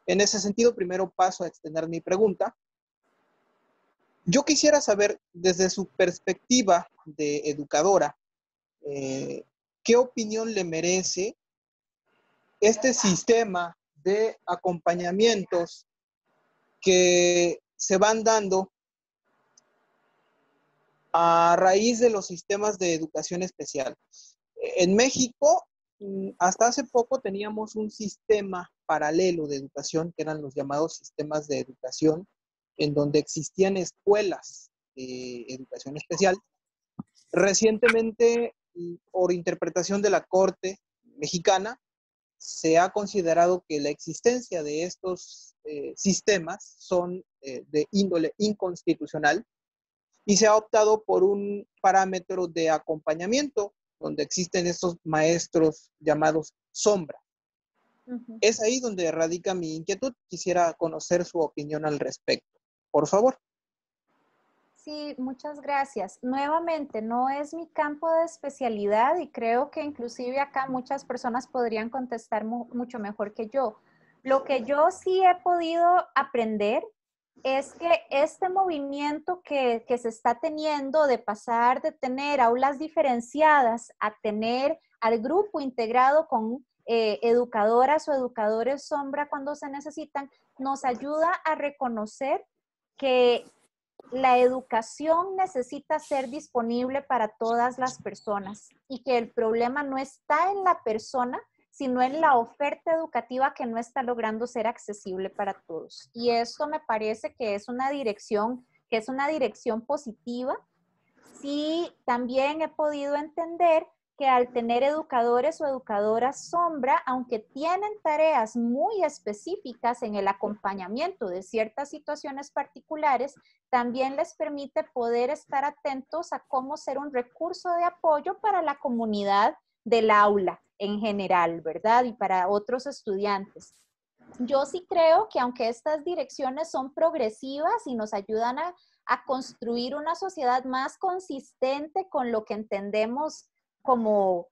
En ese sentido, primero paso a extender mi pregunta yo quisiera saber desde su perspectiva de educadora, eh, ¿qué opinión le merece este sistema de acompañamientos que se van dando a raíz de los sistemas de educación especial? En México, mm, hasta hace poco teníamos un sistema paralelo de educación, que eran los llamados sistemas de educación en donde existían escuelas de educación especial. Recientemente, por interpretación de la Corte mexicana, se ha considerado que la existencia de estos eh, sistemas son eh, de índole inconstitucional y se ha optado por un parámetro de acompañamiento donde existen estos maestros llamados sombra. Es ahí donde radica mi inquietud. Quisiera conocer su opinión al respecto por favor. Sí, muchas gracias. Nuevamente, no es mi campo de especialidad y creo que inclusive acá muchas personas podrían contestar mucho mejor que yo. Lo que yo sí he podido aprender es que este movimiento que, se está teniendo de pasar de tener aulas diferenciadas a tener al grupo integrado con eh, educadoras o educadores sombra cuando se necesitan, nos ayuda a reconocer que la educación necesita ser disponible para todas las personas y que el problema no está en la persona, sino en la oferta educativa que no está logrando ser accesible para todos. Y esto me parece que es una dirección, que es una dirección positiva. Sí, también he podido entender que al tener educadores o educadoras sombra, aunque tienen tareas muy específicas en el acompañamiento de ciertas situaciones particulares, también les permite poder estar atentos a cómo ser un recurso de apoyo para la comunidad del aula en general, ¿verdad? Y para otros estudiantes. Yo sí creo que aunque estas direcciones son progresivas y nos ayudan a, a construir una sociedad más consistente con lo que entendemos como,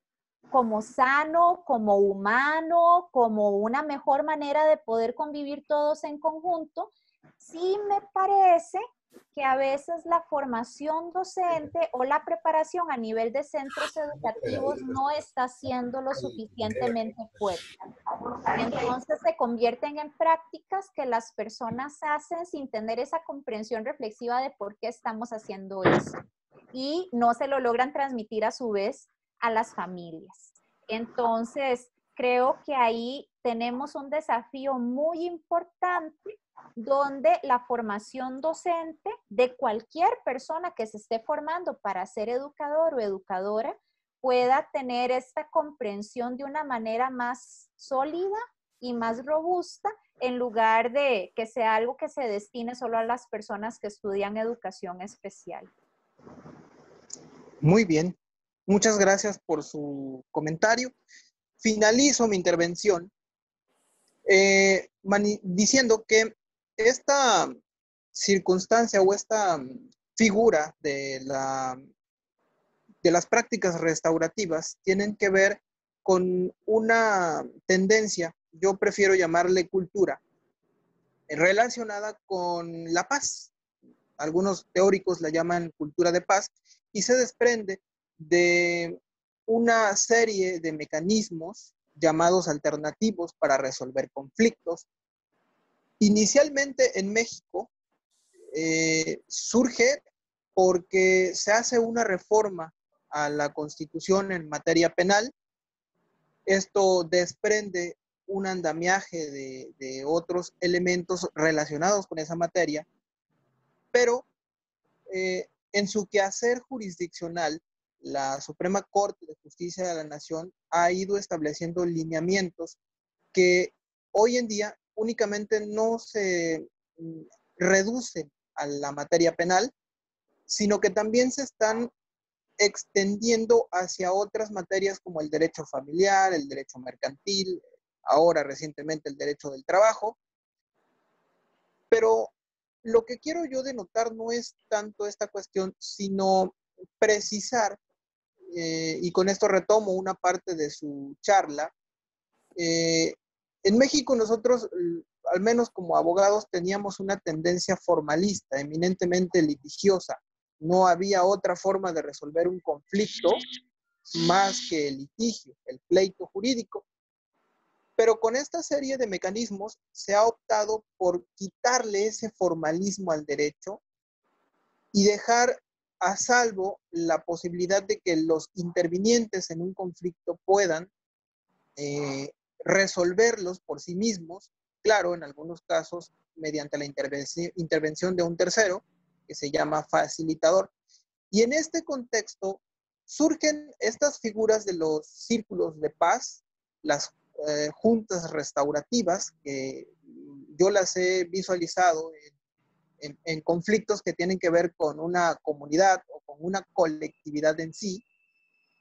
como sano, como humano, como una mejor manera de poder convivir todos en conjunto, sí me parece que a veces la formación docente o la preparación a nivel de centros educativos no está siendo lo suficientemente fuerte. Entonces se convierten en prácticas que las personas hacen sin tener esa comprensión reflexiva de por qué estamos haciendo eso. Y no se lo logran transmitir a su vez a las familias. Entonces, creo que ahí tenemos un desafío muy importante donde la formación docente de cualquier persona que se esté formando para ser educador o educadora pueda tener esta comprensión de una manera más sólida y más robusta en lugar de que sea algo que se destine solo a las personas que estudian educación especial. Muy bien, Muchas gracias por su comentario. Finalizo mi intervención eh, diciendo que esta circunstancia o esta figura de, la, de las prácticas restaurativas tienen que ver con una tendencia, yo prefiero llamarle cultura, relacionada con la paz. algunos teóricos la llaman cultura de paz, y se desprende de una serie de mecanismos llamados alternativos para resolver conflictos. Inicialmente en México eh, surge porque se hace una reforma a la constitución en materia penal. Esto desprende un andamiaje de, otros elementos relacionados con esa materia, pero eh, en su quehacer jurisdiccional, la Suprema Corte de Justicia de la Nación ha ido estableciendo lineamientos que hoy en día únicamente no se mm, reducen a la materia penal, sino que también se están extendiendo hacia otras materias como el derecho familiar, el derecho mercantil, ahora recientemente el derecho del trabajo. Pero lo que quiero yo denotar no es tanto esta cuestión, sino precisar, eh, y con esto retomo una parte de su charla, eh, en México nosotros, al menos como abogados, teníamos una tendencia formalista, eminentemente litigiosa. No había otra forma de resolver un conflicto más que el litigio, el pleito jurídico. Pero con esta serie de mecanismos se ha optado por quitarle ese formalismo al derecho y dejar a salvo la posibilidad de que los intervinientes en un conflicto puedan eh, resolverlos por sí mismos, claro, en algunos casos mediante la intervención de un tercero, que se llama facilitador. Y en este contexto surgen estas figuras de los círculos de paz, las eh, juntas restaurativas que yo las he visualizado en, conflictos que tienen que ver con una comunidad o con una colectividad en sí.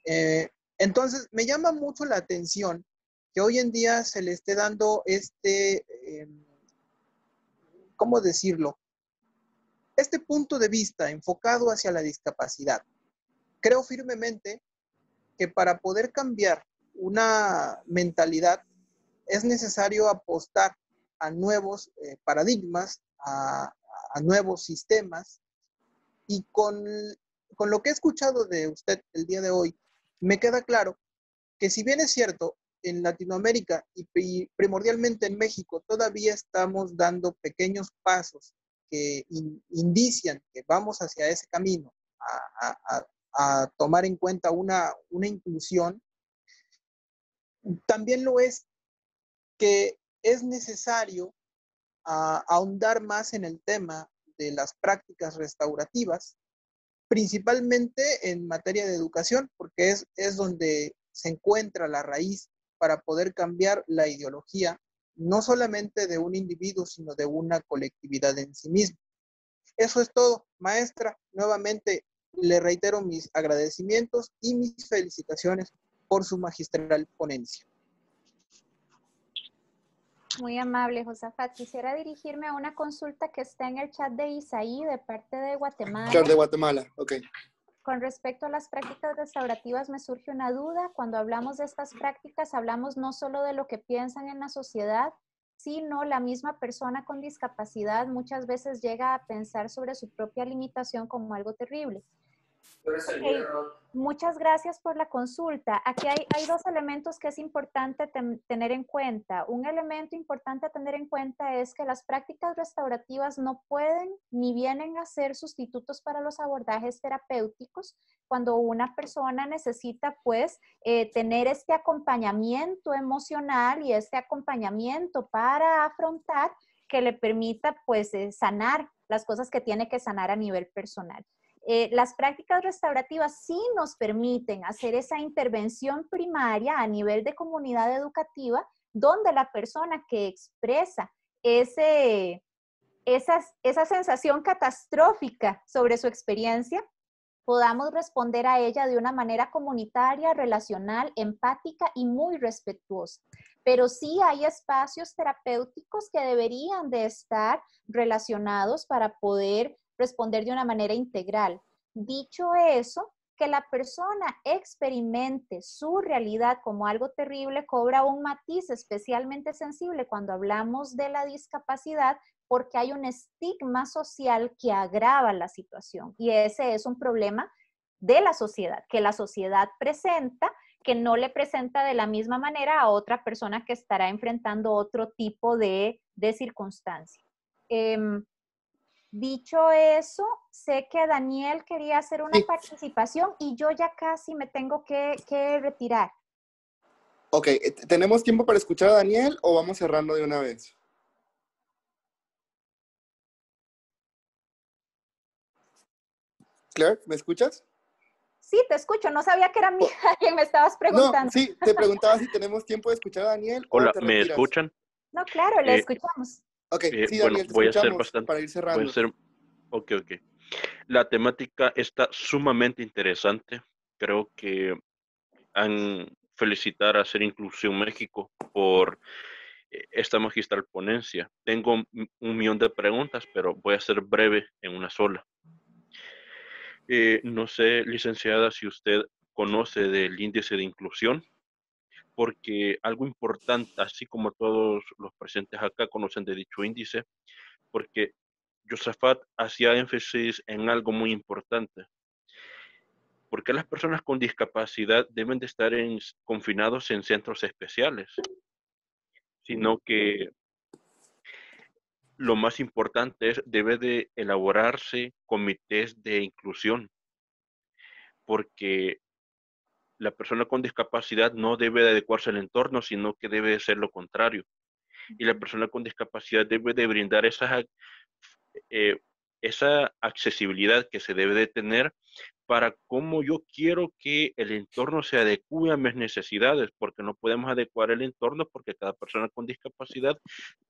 Eh, entonces, me llama mucho la atención que hoy en día se le esté dando este, em, ¿cómo decirlo? Este punto de vista enfocado hacia la discapacidad. Creo firmemente que para poder cambiar una mentalidad, es necesario apostar a nuevos eh, paradigmas, a, nuevos sistemas. Y con, con lo que he escuchado de usted el día de hoy, me queda claro que si bien es cierto, en Latinoamérica y, primordialmente en México todavía estamos dando pequeños pasos que indician que vamos hacia ese camino, a, a tomar en cuenta una, una inclusión, también lo es que es necesario ah, ahondar más en el tema de las prácticas restaurativas, principalmente en materia de educación, porque es, es donde se encuentra la raíz para poder cambiar la ideología, no solamente de un individuo, sino de una colectividad en sí misma. Eso es todo, maestra. Nuevamente le reitero mis agradecimientos y mis felicitaciones por su magistral ponencia. Muy amable, Josafat. Quisiera dirigirme a una consulta que está en el chat de Isaí de parte de Guatemala. Chat de Guatemala, ok. Con respecto a las prácticas restaurativas, me surge una duda. Cuando hablamos de estas prácticas, hablamos no solo de lo que piensan en la sociedad, sino la misma persona con discapacidad muchas veces llega a pensar sobre su propia limitación como algo terrible. Muchas gracias por la consulta. Aquí hay, hay dos elementos que es importante tener en cuenta. Un elemento importante a tener en cuenta es que las prácticas restaurativas no pueden ni vienen a ser sustitutos para los abordajes terapéuticos cuando una persona necesita pues eh, tener este acompañamiento emocional y este acompañamiento para afrontar que le permita pues eh, sanar las cosas que tiene que sanar a nivel personal. Eh, las prácticas restaurativas sí nos permiten hacer esa intervención primaria a nivel de comunidad educativa, donde la persona que expresa ese, esa sensación catastrófica sobre su experiencia, podamos responder a ella de una manera comunitaria, relacional, empática y muy respetuosa. Pero sí hay espacios terapéuticos que deberían de estar relacionados para poder responder de una manera integral. Dicho eso, que la persona experimente su realidad como algo terrible cobra un matiz especialmente sensible cuando hablamos de la discapacidad porque hay un estigma social que agrava la situación y ese es un problema de la sociedad, que la sociedad presenta, que no le presenta de la misma manera a otra persona que estará enfrentando otro tipo de, de circunstancia. Em, dicho eso, sé que Daniel quería hacer una participación y yo ya casi me tengo que, que retirar. Ok, eh, ¿tenemos tiempo para escuchar a Daniel o vamos cerrando de una vez? Claire, ¿me escuchas? Sí, te escucho. No sabía que era mí quien me estabas preguntando. No, sí, te preguntaba si tenemos tiempo de escuchar a Daniel. Hola, ¿me escuchan? No, claro, le eh, escuchamos. Ok, eh, sí, Daniel, voy a ser bastante, para ir cerrando. Voy a ser, ok, ok. La temática está sumamente interesante. Creo que han felicitar a Ser Inclusión México por eh, esta magistral ponencia. Tengo un millón de preguntas, pero voy a ser breve en una sola. Eh, no sé, licenciada, si usted conoce del índice de inclusión, porque algo importante, así como todos los presentes acá conocen de dicho índice, porque Josafat hacía énfasis en algo muy importante. porque las personas con discapacidad deben de estar confinados en centros especiales? Sino que lo más importante es, debe de elaborarse comités de inclusión, porque la persona con discapacidad no debe de adecuarse al entorno, sino que debe de ser lo contrario. Y la persona con discapacidad debe de brindar esa, eh, esa accesibilidad que se debe de tener para cómo yo quiero que el entorno se adecue a mis necesidades, porque no podemos adecuar el entorno porque cada persona con discapacidad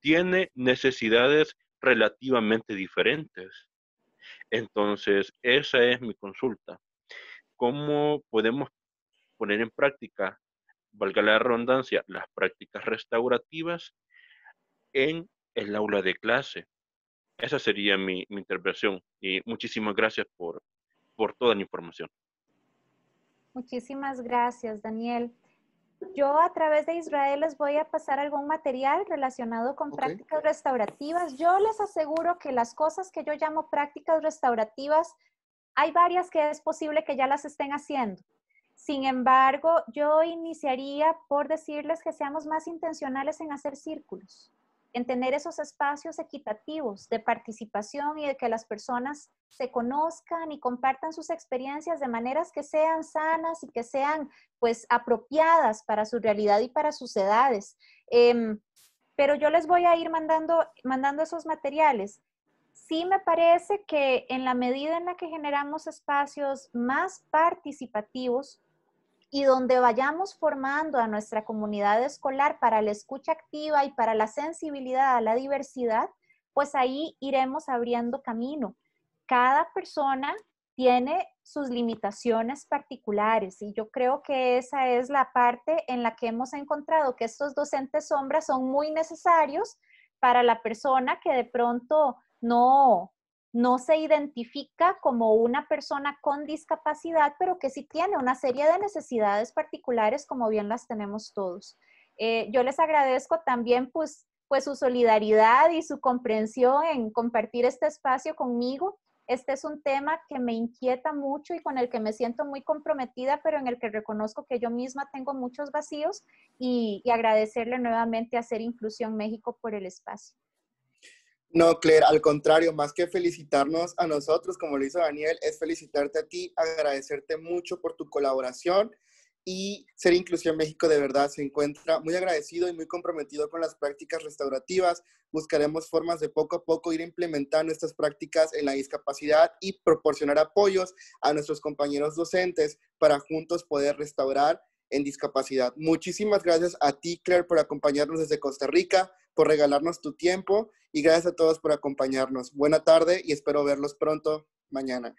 tiene necesidades relativamente diferentes. Entonces, esa es mi consulta. ¿Cómo podemos poner en práctica, valga la redundancia, las prácticas restaurativas en el aula de clase? Esa sería mi, mi intervención y muchísimas gracias por, por toda la información. Muchísimas gracias, Daniel. Yo a través de Israel les voy a pasar algún material relacionado con prácticas restaurativas. Yo les aseguro que las cosas que yo llamo prácticas restaurativas, hay varias que es posible que ya las estén haciendo. Sin embargo, yo iniciaría por decirles que seamos más intencionales en hacer círculos en tener esos espacios equitativos de participación y de que las personas se conozcan y compartan sus experiencias de maneras que sean sanas y que sean pues apropiadas para su realidad y para sus edades. Em, pero yo les voy a ir mandando, mandando esos materiales. Sí me parece que en la medida en la que generamos espacios más participativos, y donde vayamos formando a nuestra comunidad escolar para la escucha activa y para la sensibilidad a la diversidad, pues ahí iremos abriendo camino. Cada persona tiene sus limitaciones particulares y yo creo que esa es la parte en la que hemos encontrado que estos docentes sombras son muy necesarios para la persona que de pronto no, no se identifica como una persona con discapacidad, pero que sí tiene una serie de necesidades particulares, como bien las tenemos todos. Eh, yo les agradezco también pues, pues su solidaridad y su comprensión en compartir este espacio conmigo. Este es un tema que me inquieta mucho y con el que me siento muy comprometida, pero en el que reconozco que yo misma tengo muchos vacíos y, y agradecerle nuevamente a Ser Inclusión México por el espacio. No, Claire, al contrario, más que felicitarnos a nosotros, como lo hizo Daniel, es felicitarte a ti, agradecerte mucho por tu colaboración y Ser Inclusión México de verdad se encuentra muy agradecido y muy comprometido con las prácticas restaurativas. Buscaremos formas de poco a poco ir implementando estas prácticas en la discapacidad y proporcionar apoyos a nuestros compañeros docentes para juntos poder restaurar en discapacidad. Muchísimas gracias a ti, Claire, por acompañarnos desde Costa Rica, por regalarnos tu tiempo y gracias a todos por acompañarnos. Buena tarde y espero verlos pronto mañana.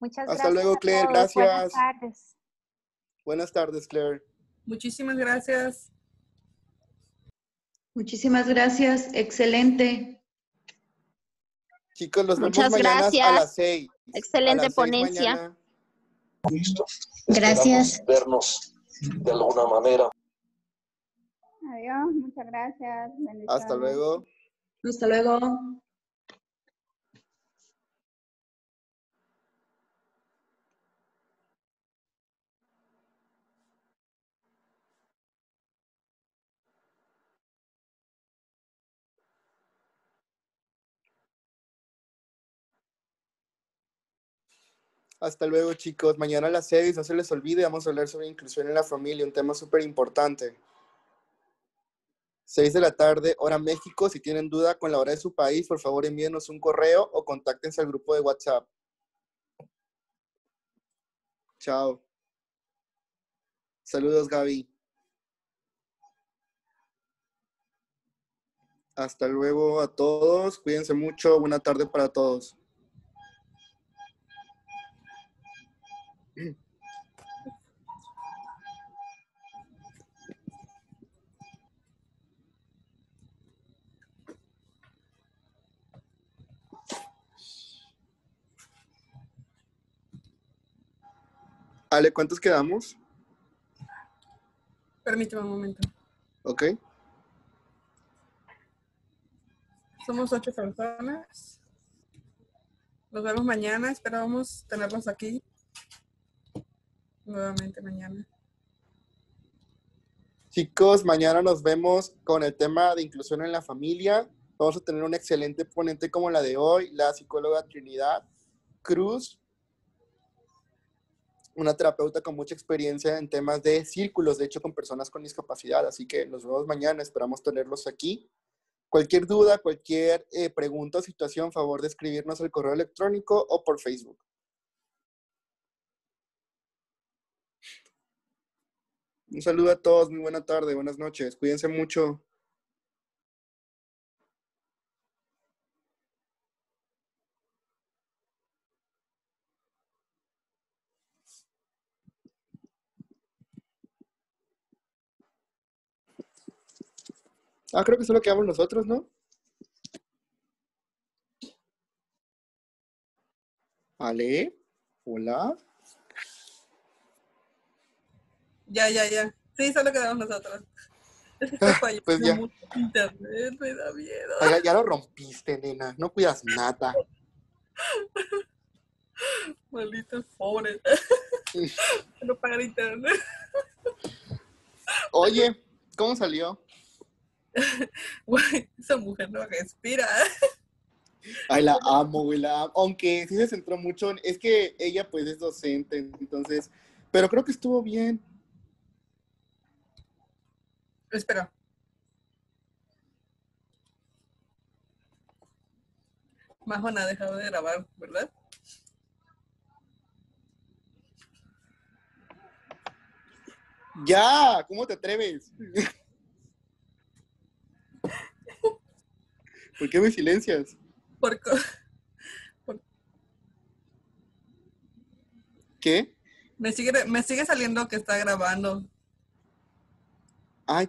Muchas gracias. Hasta luego, Claire. Gracias. Buenas tardes. Buenas tardes, Claire. Muchísimas gracias. Muchísimas gracias. Excelente. Chicos, los vemos mañana a las seis. Excelente ponencia. Visto. Gracias. Esperamos vernos de alguna manera. Adiós, muchas gracias. Hasta luego. Hasta luego. Hasta luego, chicos. Mañana a las 6, no se les olvide, vamos a hablar sobre inclusión en la familia, un tema súper importante. 6 de la tarde, hora México. Si tienen duda con la hora de su país, por favor envíenos un correo o contáctense al grupo de WhatsApp. Chao. Saludos, Gaby. Hasta luego a todos. Cuídense mucho. Buena tarde para todos. Ale, ¿cuántos quedamos? Permíteme un momento. Ok. Somos ocho personas. Nos vemos mañana. Esperábamos tenerlos aquí. Nuevamente mañana. Chicos, mañana nos vemos con el tema de inclusión en la familia. Vamos a tener un excelente ponente como la de hoy, la psicóloga Trinidad Cruz, una terapeuta con mucha experiencia en temas de círculos, de hecho con personas con discapacidad. Así que nos vemos mañana, esperamos tenerlos aquí. Cualquier duda, cualquier eh, pregunta o situación, favor de escribirnos al correo electrónico o por Facebook. Un saludo a todos, muy buena tarde, buenas noches, cuídense mucho. Ah, creo que solo quedamos nosotros, ¿no? Ale, hola. Ya, ya, ya. Sí, solo quedamos nosotros. Fallando pues ya. internet, me da miedo. Ay, ya, ya lo rompiste, nena, no cuidas nada. (laughs) Malditos pobres. (laughs) (laughs) no pagan internet. Oye, ¿cómo salió? (laughs) Güey, esa mujer no respira. (laughs) Ay, la amo, güey, la amo. Aunque sí se centró mucho en... Es que ella, pues, es docente, entonces... Pero creo que estuvo bien. Espera. Majo no ha dejado de grabar, ¿verdad? Ya, ¿cómo te atreves? (laughs) ¿Por qué me silencias? Por co- (laughs) ¿Qué? me, sigue, me sigue saliendo que está grabando. Ay,